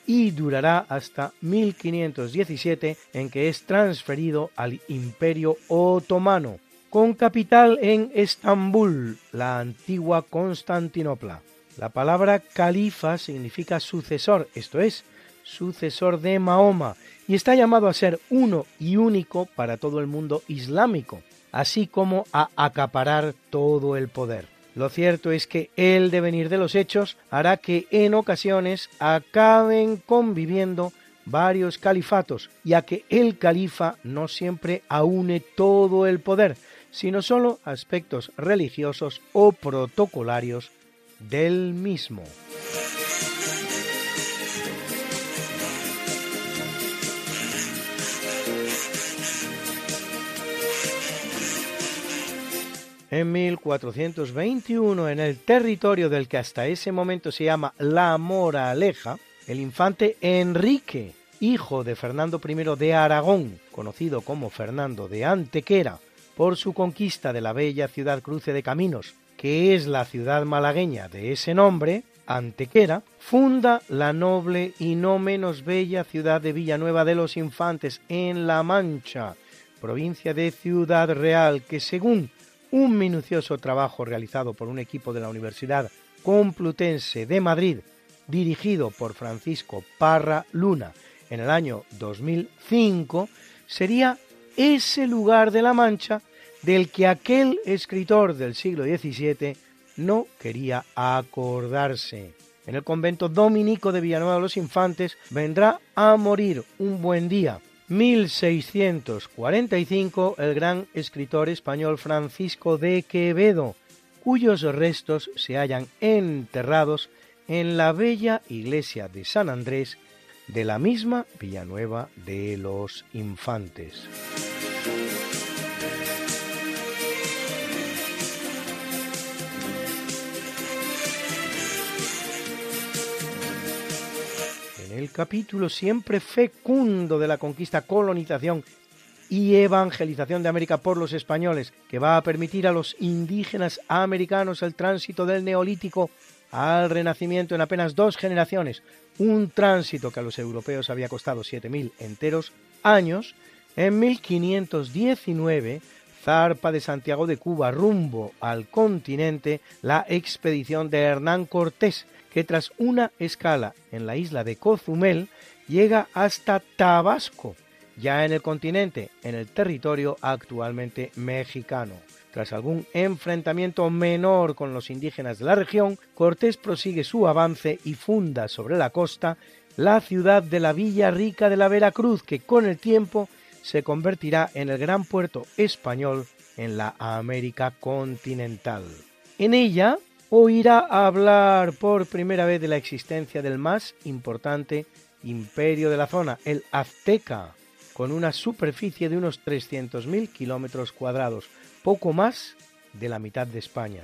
y durará hasta 1517, en que es transferido al Imperio Otomano, con capital en Estambul, la antigua Constantinopla. La palabra califa significa sucesor, esto es, sucesor de Mahoma, y está llamado a ser uno y único para todo el mundo islámico, así como a acaparar todo el poder. Lo cierto es que el devenir de los hechos hará que en ocasiones acaben conviviendo varios califatos, ya que el califa no siempre aúne todo el poder, sino solo aspectos religiosos o protocolarios del mismo. En 1421, en el territorio del que hasta ese momento se llama La Moraleja, el infante Enrique, hijo de Fernando I de Aragón, conocido como Fernando de Antequera, por su conquista de la bella ciudad cruce de caminos, que es la ciudad malagueña de ese nombre, Antequera, funda la noble y no menos bella ciudad de Villanueva de los Infantes en La Mancha, provincia de Ciudad Real, que según un minucioso trabajo realizado por un equipo de la Universidad Complutense de Madrid, dirigido por Francisco Parra Luna en el año 2005, sería ese lugar de la Mancha del que aquel escritor del siglo XVII no quería acordarse. En el convento dominico de Villanueva de los Infantes vendrá a morir un buen día, 1645, el gran escritor español Francisco de Quevedo, cuyos restos se hallan enterrados en la bella iglesia de San Andrés de la misma Villanueva de los Infantes. El capítulo siempre fecundo de la conquista, colonización y evangelización de América por los españoles, que va a permitir a los indígenas americanos el tránsito del neolítico al renacimiento en apenas dos generaciones, un tránsito que a los europeos había costado 7.000 enteros años, en 1519 zarpa de Santiago de Cuba rumbo al continente la expedición de Hernán Cortés, que tras una escala en la isla de Cozumel llega hasta Tabasco, ya en el continente, en el territorio actualmente mexicano. Tras algún enfrentamiento menor con los indígenas de la región, Cortés prosigue su avance y funda sobre la costa la ciudad de la Villa Rica de la Veracruz, que con el tiempo se convertirá en el gran puerto español en la América continental. En ella oirá hablar por primera vez de la existencia del más importante imperio de la zona, el Azteca, con una superficie de unos 300.000 kilómetros cuadrados, poco más de la mitad de España.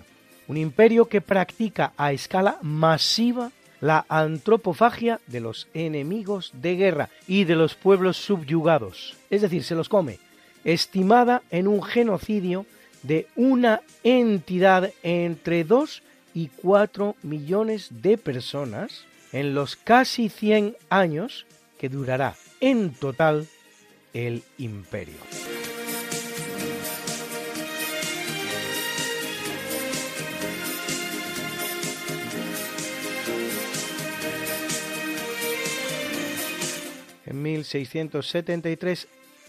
Un imperio que practica a escala masiva la antropofagia de los enemigos de guerra y de los pueblos subyugados, es decir, se los come, estimada en un genocidio de una entidad entre 2 y 4 millones de personas en los casi 100 años que durará en total el imperio. En 1673,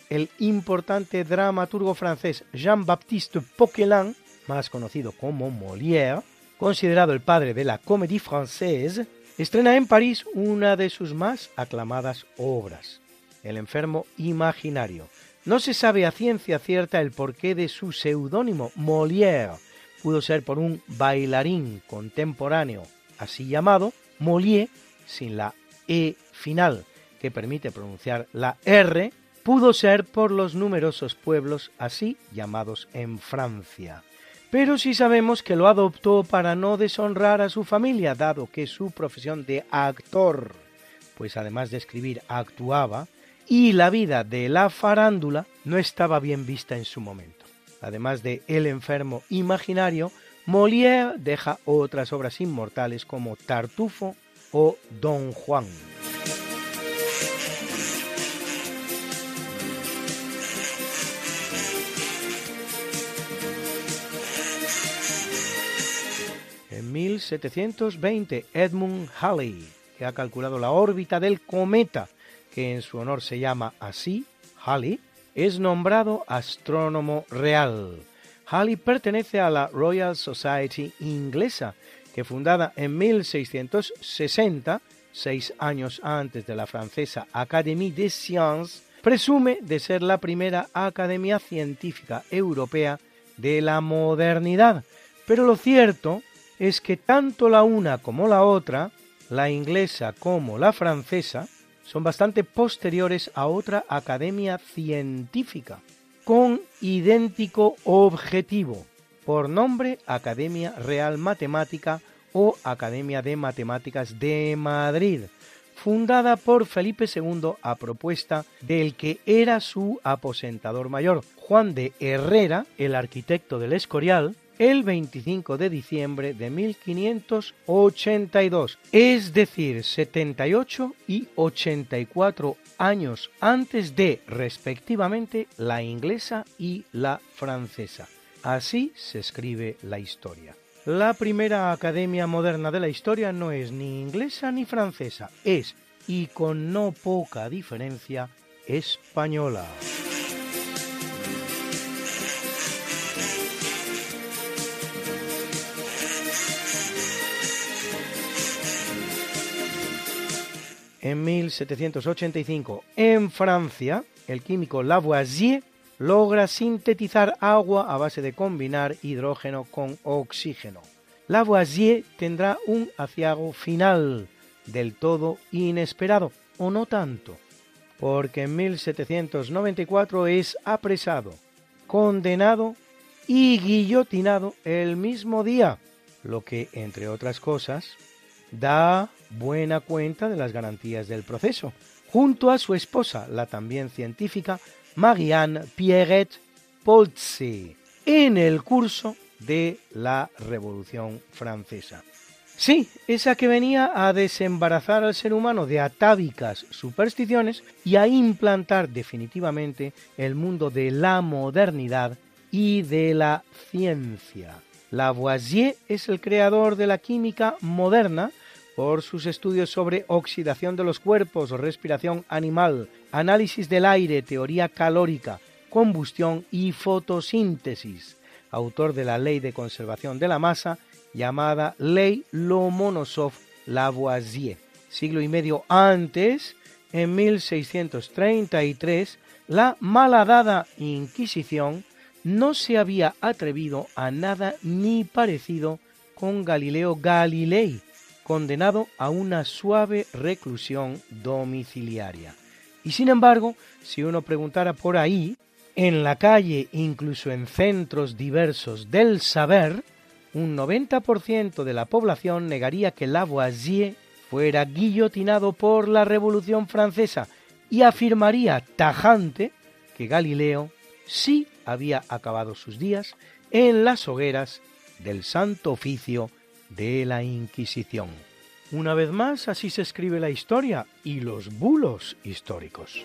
el importante dramaturgo francés Jean-Baptiste Poquelin, más conocido como Molière, considerado el padre de la comédie française, estrena en París una de sus más aclamadas obras, El enfermo imaginario. No se sabe a ciencia cierta el porqué de su seudónimo Molière. Pudo ser por un bailarín contemporáneo, así llamado, Molière, sin la E final, que permite pronunciar la R, pudo ser por los numerosos pueblos así llamados en Francia. Pero sí sabemos que lo adoptó para no deshonrar a su familia, dado que su profesión de actor, pues además de escribir actuaba, y la vida de la farándula no estaba bien vista en su momento. Además de El enfermo imaginario, Molière deja otras obras inmortales como Tartufo o Don Juan. 1720, Edmund Halley, que ha calculado la órbita del cometa, que en su honor se llama así, Halley, es nombrado astrónomo real. Halley pertenece a la Royal Society inglesa, que fundada en 1660, seis años antes de la francesa Académie des Sciences, presume de ser la primera academia científica europea de la modernidad. Pero lo cierto es que tanto la una como la otra, la inglesa como la francesa, son bastante posteriores a otra academia científica, con idéntico objetivo, por nombre Academia Real Matemática o Academia de Matemáticas de Madrid, fundada por Felipe II a propuesta del que era su aposentador mayor, Juan de Herrera, el arquitecto del Escorial, el 25 de diciembre de 1582, es decir, 78 y 84 años antes de, respectivamente, la inglesa y la francesa. Así se escribe la historia. La primera academia moderna de la historia no es ni inglesa ni francesa, es, y con no poca diferencia, española. En 1785, en Francia, el químico Lavoisier logra sintetizar agua a base de combinar hidrógeno con oxígeno. Lavoisier tendrá un aciago final, del todo inesperado, o no tanto, porque en 1794 es apresado, condenado y guillotinado el mismo día, lo que, entre otras cosas, da buena cuenta de las garantías del proceso, junto a su esposa, la también científica Marianne Pierrette Poltze, en el curso de la Revolución Francesa. Sí, esa que venía a desembarazar al ser humano de atávicas supersticiones y a implantar definitivamente el mundo de la modernidad y de la ciencia. Lavoisier es el creador de la química moderna por sus estudios sobre oxidación de los cuerpos, respiración animal, análisis del aire, teoría calórica, combustión y fotosíntesis, autor de la ley de conservación de la masa llamada Ley Lomonosov-Lavoisier. Siglo y medio antes, en 1633, la malhadada Inquisición no se había atrevido a nada ni parecido con Galileo Galilei, condenado a una suave reclusión domiciliaria. Y sin embargo, si uno preguntara por ahí, en la calle, incluso en centros diversos del saber, un 90% de la población negaría que Lavoisier fuera guillotinado por la Revolución Francesa y afirmaría tajante que Galileo sí había acabado sus días en las hogueras del Santo Oficio de la Inquisición. Una vez más, así se escribe la historia y los bulos históricos.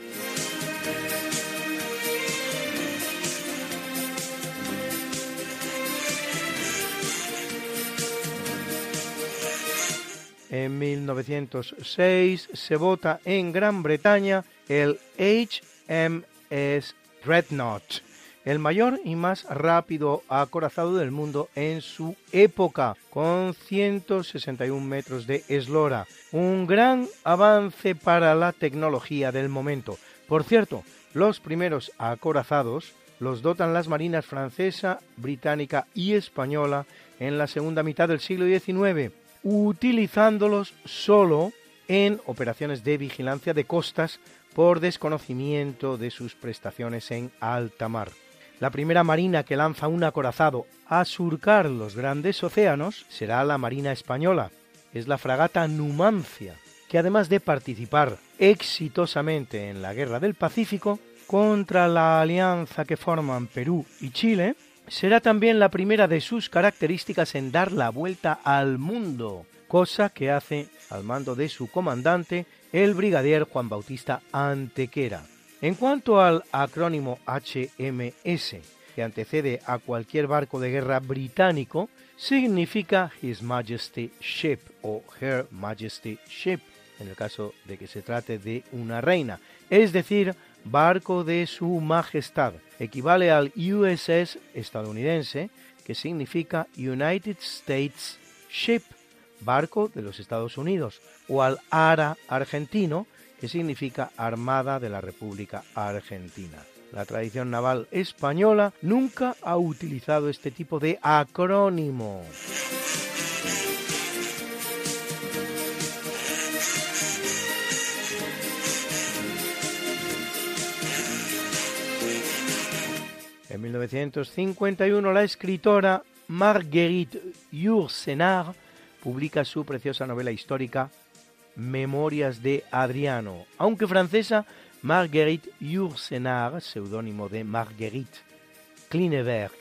En 1906 se vota en Gran Bretaña el HMS Dreadnought, el mayor y más rápido acorazado del mundo en su época, con 161 metros de eslora. Un gran avance para la tecnología del momento. Por cierto, los primeros acorazados los dotan las marinas francesa, británica y española en la segunda mitad del siglo XIX utilizándolos solo en operaciones de vigilancia de costas por desconocimiento de sus prestaciones en alta mar. La primera marina que lanza un acorazado a surcar los grandes océanos será la Marina Española. Es la fragata Numancia, que además de participar exitosamente en la Guerra del Pacífico contra la alianza que forman Perú y Chile, será también la primera de sus características en dar la vuelta al mundo, cosa que hace al mando de su comandante el brigadier Juan Bautista Antequera. En cuanto al acrónimo HMS, que antecede a cualquier barco de guerra británico, significa His Majesty Ship o Her Majesty Ship. en el caso de que se trate de una reina, es decir, barco de su majestad. Equivale al USS estadounidense, que significa United States Ship, barco de los Estados Unidos, o al ARA argentino, que significa Armada de la República Argentina. La tradición naval española nunca ha utilizado este tipo de acrónimo. En 1951 la escritora Marguerite Yourcenar publica su preciosa novela histórica Memorias de Adriano, aunque francesa, Marguerite Yourcenar, seudónimo de Marguerite Klineberg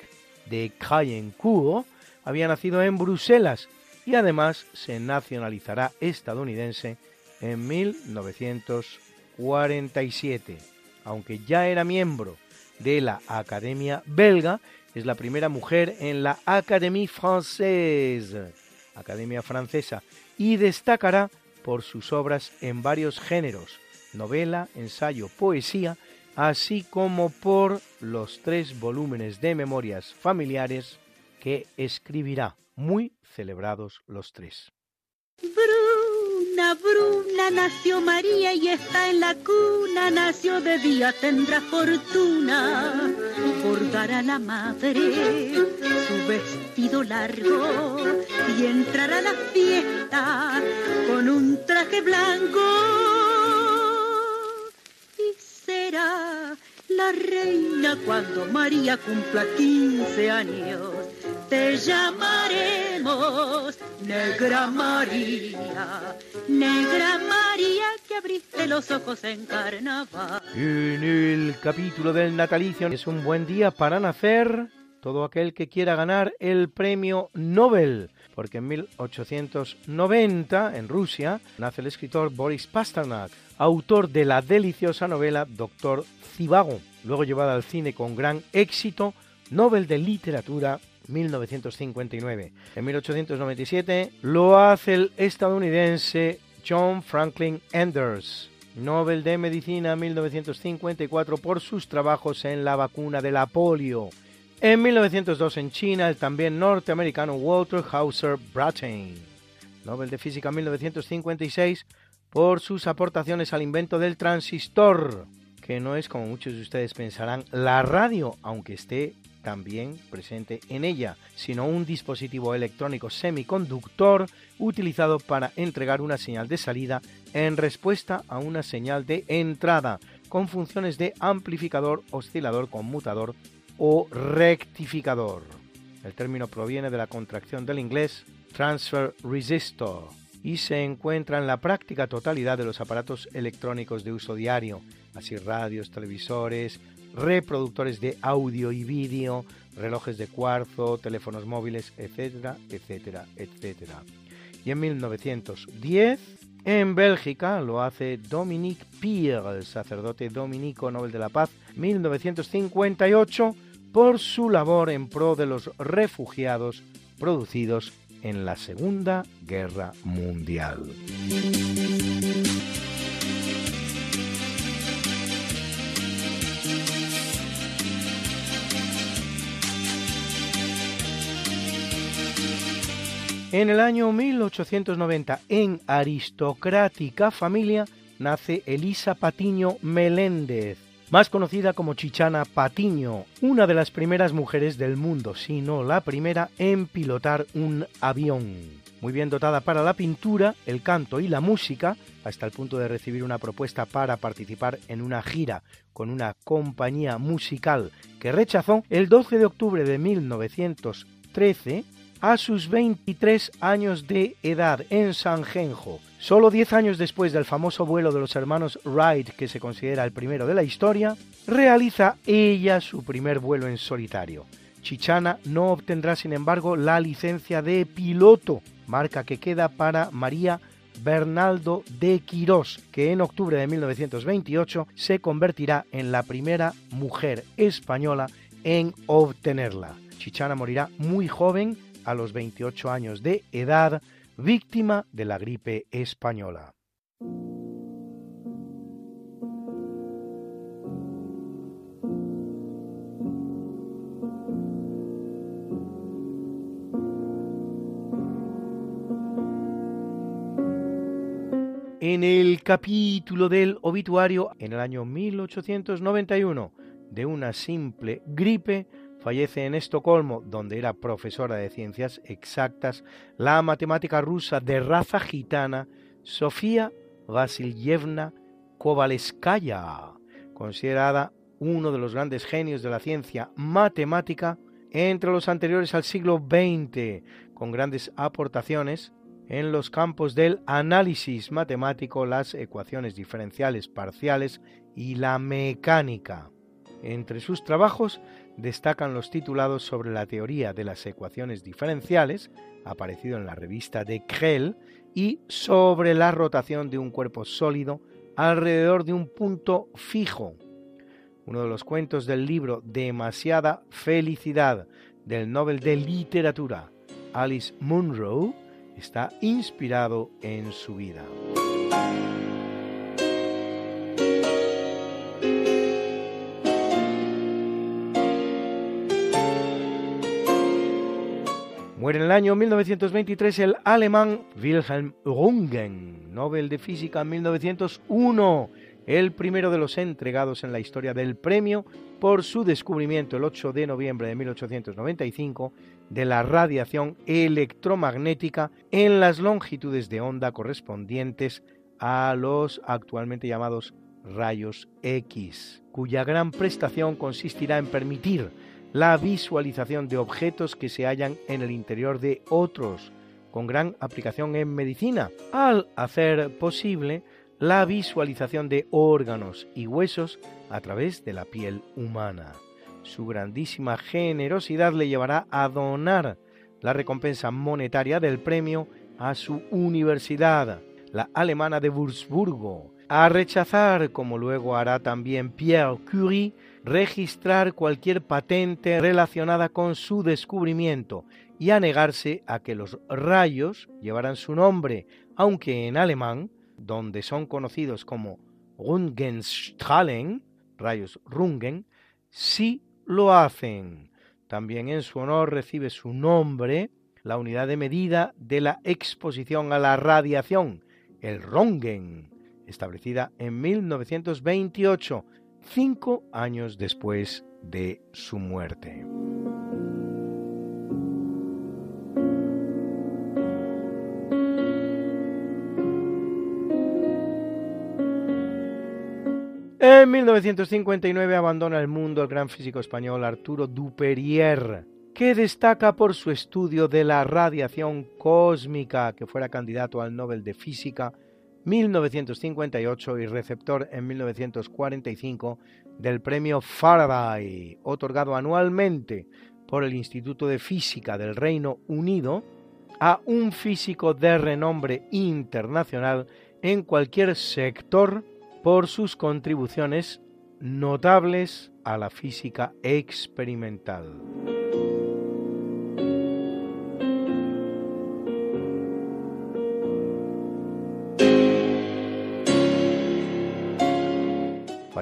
de Crayencourt, había nacido en Bruselas y además se nacionalizará estadounidense en 1947. Aunque ya era miembro de la Academia belga, es la primera mujer en la Académie Française, Academia Francesa, y destacará por sus obras en varios géneros, novela, ensayo, poesía, así como por los tres volúmenes de memorias familiares que escribirá, muy celebrados los tres. Bruna, Bruna, nació María y está en la cuna, nació de día, tendrá fortuna. Por dar a la madre su vestido largo y entrar a la fiesta con un blanco y será la reina cuando María cumpla 15 años. Te llamaremos Negra María, Negra María que abriste los ojos en carnaval. En el capítulo del natalicio es un buen día para nacer todo aquel que quiera ganar el premio Nobel, porque en 1890 en Rusia nace el escritor Boris Pasternak, autor de la deliciosa novela Doctor Zivago, luego llevada al cine con gran éxito, Nobel de Literatura 1959. En 1897 lo hace el estadounidense John Franklin Anders, Nobel de Medicina 1954 por sus trabajos en la vacuna de la polio. En 1902 en China el también norteamericano Walter Hauser Brattain, Nobel de Física 1956 por sus aportaciones al invento del transistor, que no es como muchos de ustedes pensarán la radio, aunque esté también presente en ella, sino un dispositivo electrónico semiconductor utilizado para entregar una señal de salida en respuesta a una señal de entrada, con funciones de amplificador, oscilador, conmutador o rectificador. El término proviene de la contracción del inglés transfer resistor y se encuentra en la práctica totalidad de los aparatos electrónicos de uso diario, así radios, televisores, reproductores de audio y vídeo, relojes de cuarzo, teléfonos móviles, etcétera, etcétera, etcétera. Y en 1910, en Bélgica, lo hace Dominique Pierre, el sacerdote dominico Nobel de la Paz, 1958, por su labor en pro de los refugiados producidos en la Segunda Guerra Mundial. En el año 1890, en aristocrática familia, nace Elisa Patiño Meléndez, más conocida como Chichana Patiño, una de las primeras mujeres del mundo, si no la primera, en pilotar un avión. Muy bien dotada para la pintura, el canto y la música, hasta el punto de recibir una propuesta para participar en una gira con una compañía musical que rechazó el 12 de octubre de 1913 a sus 23 años de edad en Sanjenjo. Solo 10 años después del famoso vuelo de los hermanos Wright, que se considera el primero de la historia, realiza ella su primer vuelo en solitario. Chichana no obtendrá, sin embargo, la licencia de piloto, marca que queda para María Bernaldo de Quirós, que en octubre de 1928 se convertirá en la primera mujer española en obtenerla. Chichana morirá muy joven, a los 28 años de edad, víctima de la gripe española. En el capítulo del obituario, en el año 1891, de una simple gripe, fallece en Estocolmo, donde era profesora de ciencias exactas, la matemática rusa de raza gitana Sofía Vasilyevna Kovaleskaya, considerada uno de los grandes genios de la ciencia matemática entre los anteriores al siglo XX, con grandes aportaciones en los campos del análisis matemático, las ecuaciones diferenciales parciales y la mecánica. Entre sus trabajos destacan los titulados sobre la teoría de las ecuaciones diferenciales, aparecido en la revista de Krell, y sobre la rotación de un cuerpo sólido alrededor de un punto fijo. Uno de los cuentos del libro Demasiada felicidad del Nobel de Literatura, Alice Munro, está inspirado en su vida. Muere en el año 1923 el alemán Wilhelm Röntgen, Nobel de Física en 1901, el primero de los entregados en la historia del premio por su descubrimiento el 8 de noviembre de 1895 de la radiación electromagnética en las longitudes de onda correspondientes a los actualmente llamados rayos X, cuya gran prestación consistirá en permitir la visualización de objetos que se hallan en el interior de otros, con gran aplicación en medicina, al hacer posible la visualización de órganos y huesos a través de la piel humana. Su grandísima generosidad le llevará a donar la recompensa monetaria del premio a su universidad, la alemana de Wurzburgo, a rechazar, como luego hará también Pierre Curie, registrar cualquier patente relacionada con su descubrimiento y a negarse a que los rayos llevaran su nombre, aunque en alemán, donde son conocidos como Röntgenstrahlen, rayos Rungen, sí lo hacen. También en su honor recibe su nombre la unidad de medida de la exposición a la radiación, el Röntgen, establecida en 1928 cinco años después de su muerte. En 1959 abandona el mundo el gran físico español Arturo Duperier, que destaca por su estudio de la radiación cósmica, que fuera candidato al Nobel de Física 1958 y receptor en 1945 del premio Faraday, otorgado anualmente por el Instituto de Física del Reino Unido a un físico de renombre internacional en cualquier sector por sus contribuciones notables a la física experimental.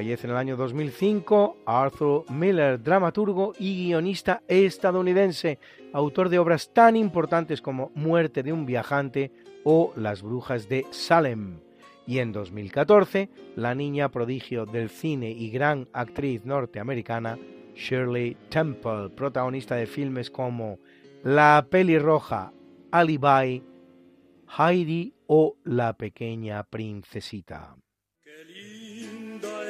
Fallece en el año 2005 Arthur Miller, dramaturgo y guionista estadounidense, autor de obras tan importantes como Muerte de un viajante o Las brujas de Salem. Y en 2014, la niña prodigio del cine y gran actriz norteamericana Shirley Temple, protagonista de filmes como La pelirroja, Alibi, Heidi o La pequeña princesita.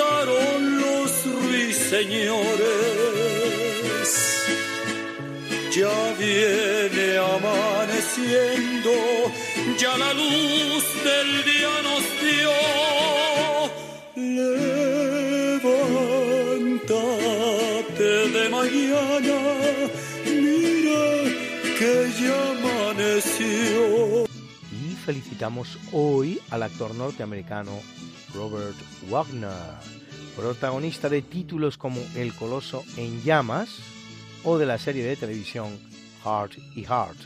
cantaron los ruiseñores. Ya viene amaneciendo, ya la luz del día nos dio. Levántate de mañana, mira que ya amaneció. felicitamos hoy al actor norteamericano Robert Wagner, protagonista de títulos como El Coloso en Llamas o de la serie de televisión Heart y Heart,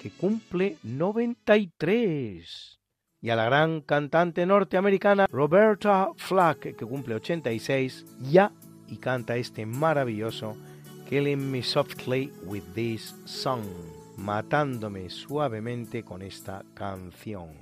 que cumple 93. Y a la gran cantante norteamericana Roberta Flack, que cumple 86, ya y canta este maravilloso Killing Me Softly with This Song, matándome suavemente con esta canción.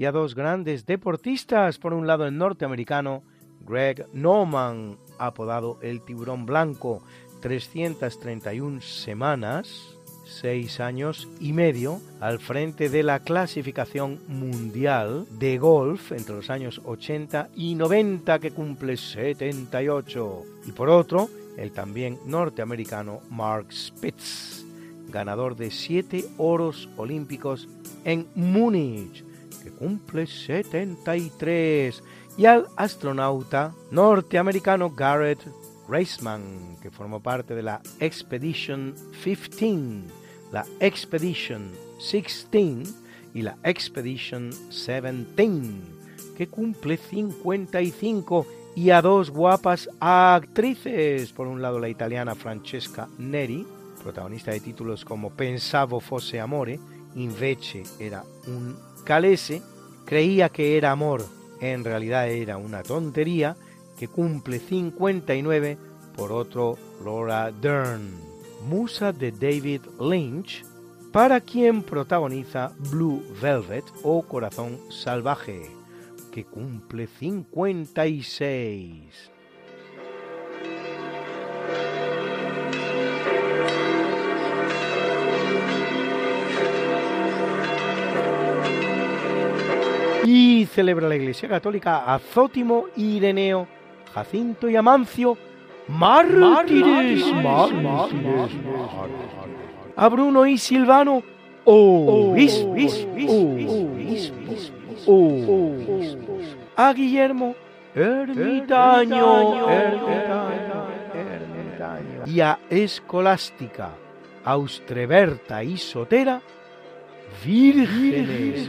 y a dos grandes deportistas. Por un lado, el norteamericano Greg Norman, apodado el tiburón blanco, 331 semanas, 6 años y medio, al frente de la clasificación mundial de golf entre los años 80 y 90, que cumple 78. Y por otro, el también norteamericano Mark Spitz, ganador de 7 oros olímpicos en Múnich, que cumple 73 y al astronauta norteamericano Garrett Reisman, que formó parte de la Expedition 15, la Expedition 16 y la Expedition 17, que cumple 55 y a dos guapas actrices. Por un lado la italiana Francesca Neri, protagonista de títulos como Pensavo fosse amore, invece era un calese, creía que era amor, en realidad era una tontería, que cumple 59, por otro Laura Dern, musa de David Lynch, para quien protagoniza Blue Velvet o Corazón Salvaje, que cumple 56. Y celebra la Iglesia Católica a Zótimo, Ireneo, Jacinto y Amancio, mártires, a Bruno y Silvano, a Guillermo, ermitaño, y a Escolástica, Austreberta y Sotera, vírgenes,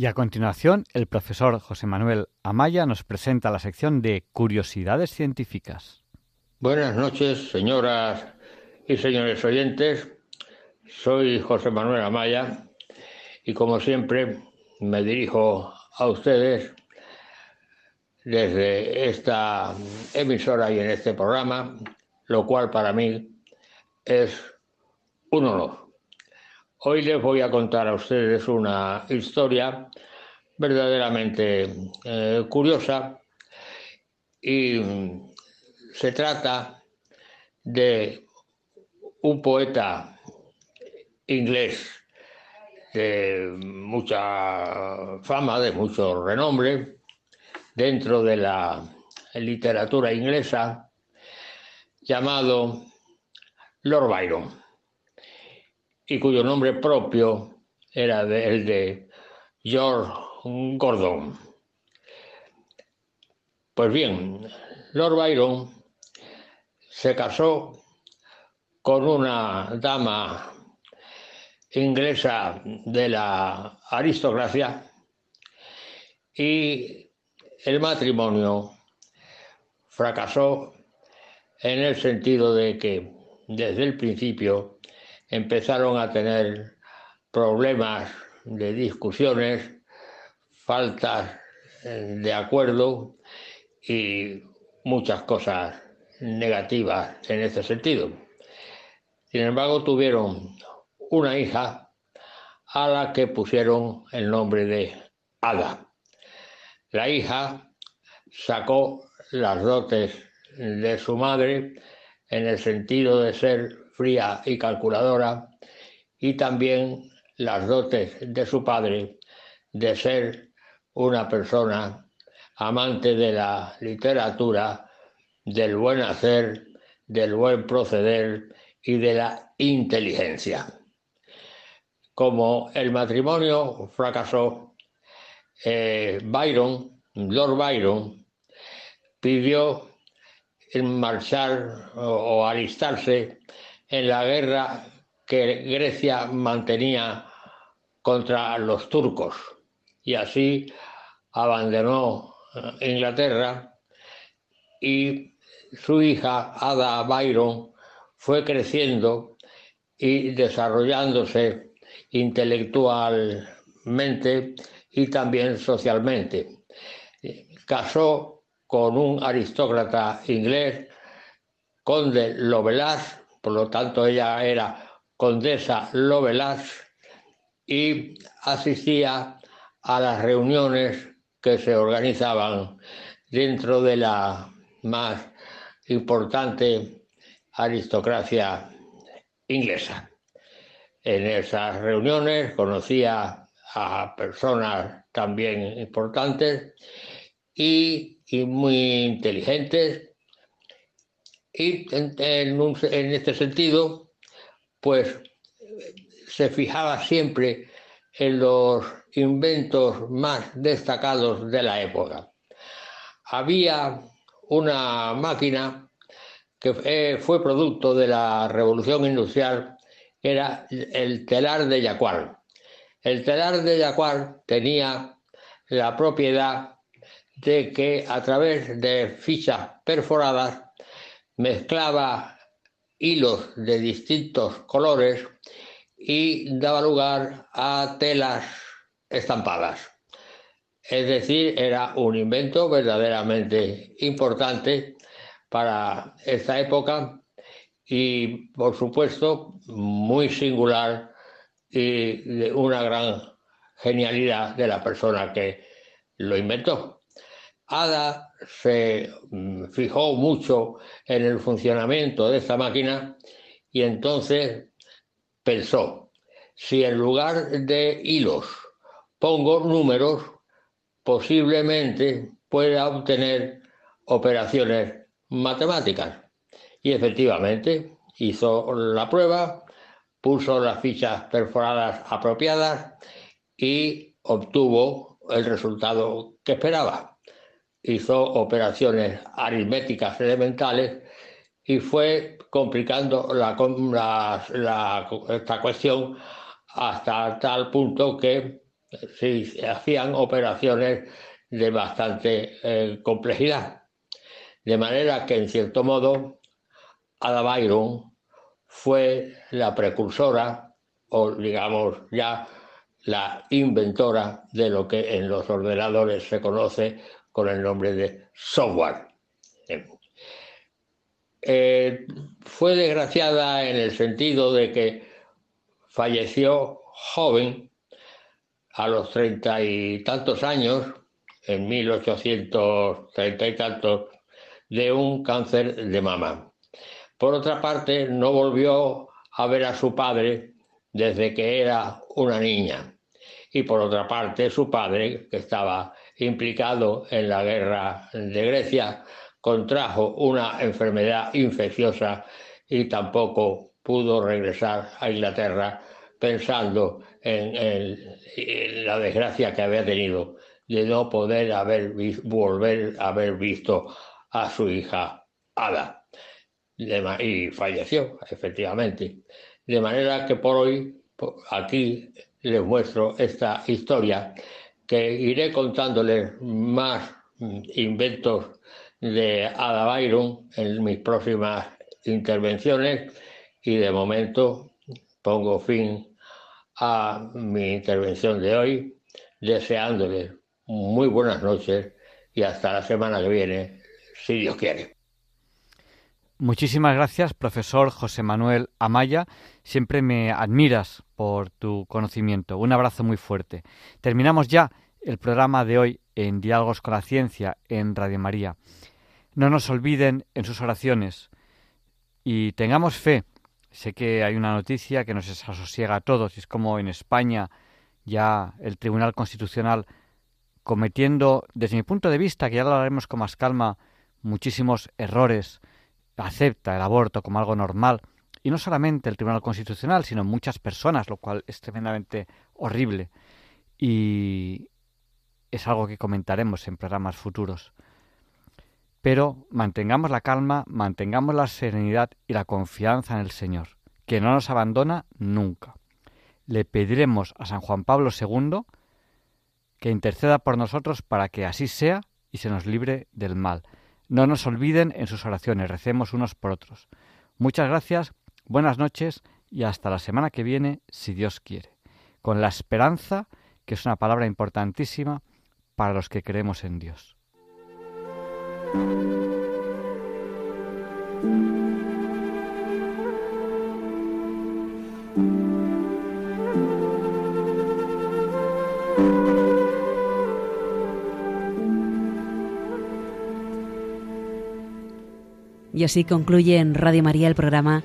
Y a continuación, el profesor José Manuel Amaya nos presenta la sección de Curiosidades Científicas. Buenas noches, señoras y señores oyentes. Soy José Manuel Amaya y como siempre me dirijo a ustedes desde esta emisora y en este programa, lo cual para mí es un honor. Hoy les voy a contar a ustedes una historia verdaderamente eh, curiosa y mm, se trata de un poeta inglés de mucha fama, de mucho renombre dentro de la literatura inglesa, llamado Lord Byron y cuyo nombre propio era el de George Gordon. Pues bien, Lord Byron se casó con una dama inglesa de la aristocracia y el matrimonio fracasó en el sentido de que desde el principio empezaron a tener problemas de discusiones, faltas eh, de acuerdo y muchas cosas negativas en este sentido. Sin embargo, tuvieron una hija a la que pusieron el nombre de Ada. La hija sacó las dotes de su madre en el sentido de ser fría y calculadora y también las dotes de su padre de ser una persona amante de la literatura, del buen hacer, del buen proceder y de la inteligencia. Como el matrimonio fracasó, eh, Byron, Lord Byron, pidió marchar o alistarse en la guerra que Grecia mantenía contra los turcos y así abandonó eh, Inglaterra y su hija Ada Byron fue creciendo y desarrollándose intelectualmente y también socialmente. Casó con un aristócrata inglés, conde Lovelace, por lo tanto ella era condesa Lovelace, y asistía a las reuniones que se organizaban dentro de la más importante aristocracia inglesa. En esas reuniones conocía a personas también importantes y, y muy inteligentes y en, este sentido pues se fijaba siempre en los inventos más destacados de la época. Había una máquina que eh, fue producto de la revolución industrial, era el telar de Yacual. El telar de Yacual tenía la propiedad de que a través de fichas perforadas mezclaba hilos de distintos colores y daba lugar a telas estampadas. Es decir, era un invento verdaderamente importante para esta época y, por supuesto, muy singular y de una gran genialidad de la persona que lo inventó. Ada se mm, fijó mucho en el funcionamiento de esta máquina y entonces pensó, si en lugar de hilos pongo números, posiblemente pueda obtener operaciones matemáticas. Y efectivamente hizo la prueba, puso las fichas perforadas apropiadas y obtuvo el resultado que esperaba. Hizo operaciones aritméticas elementales y fue complicando la, esta cuestión hasta tal punto que se hacían operaciones de bastante eh, complejidad. De manera que, en cierto modo, Ada Byron fue la precursora, o digamos ya la inventora de lo que en los ordenadores se conoce con el nombre de software. Eh, fue desgraciada en el sentido de que falleció joven, a los treinta y tantos años, en 1830 y tantos, de un cáncer de mama. Por otra parte, no volvió a ver a su padre desde que era una niña. Y por otra parte, su padre, que estaba implicado en la guerra de Grecia, contrajo una enfermedad infecciosa y tampoco pudo regresar a Inglaterra pensando en, la desgracia que había tenido de no poder haber volver a haber visto a su hija Ada. Y falleció, efectivamente. De manera que por hoy, aquí les muestro esta historia que iré contándoles más inventos de Ada Byron en mis próximas intervenciones y de momento pongo fin a mi intervención de hoy deseándoles muy buenas noches y hasta la semana que viene, si Dios quiere. Muchísimas gracias, profesor José Manuel Amaya. Siempre me admiras por tu conocimiento. Un abrazo muy fuerte. Terminamos ya el programa de hoy en Diálogos con la Ciencia en Radio María. No nos olviden en sus oraciones y tengamos fe. Sé que hay una noticia que nos desasosiega a todos y es como en España ya el Tribunal Constitucional cometiendo, desde mi punto de vista, que ya lo haremos con más calma, muchísimos errores, acepta el aborto como algo normal. Y no solamente el Tribunal Constitucional, sino muchas personas, lo cual es tremendamente horrible. Y es algo que comentaremos en programas futuros. Pero mantengamos la calma, mantengamos la serenidad y la confianza en el Señor, que no nos abandona nunca. Le pediremos a San Juan Pablo II que interceda por nosotros para que así sea y se nos libre del mal. No nos olviden en sus oraciones, recemos unos por otros. Muchas gracias, buenas noches y hasta la semana que viene, si Dios quiere, con la esperanza, que es una palabra importantísima para los que creemos en Dios. Y así concluye en Radio María el programa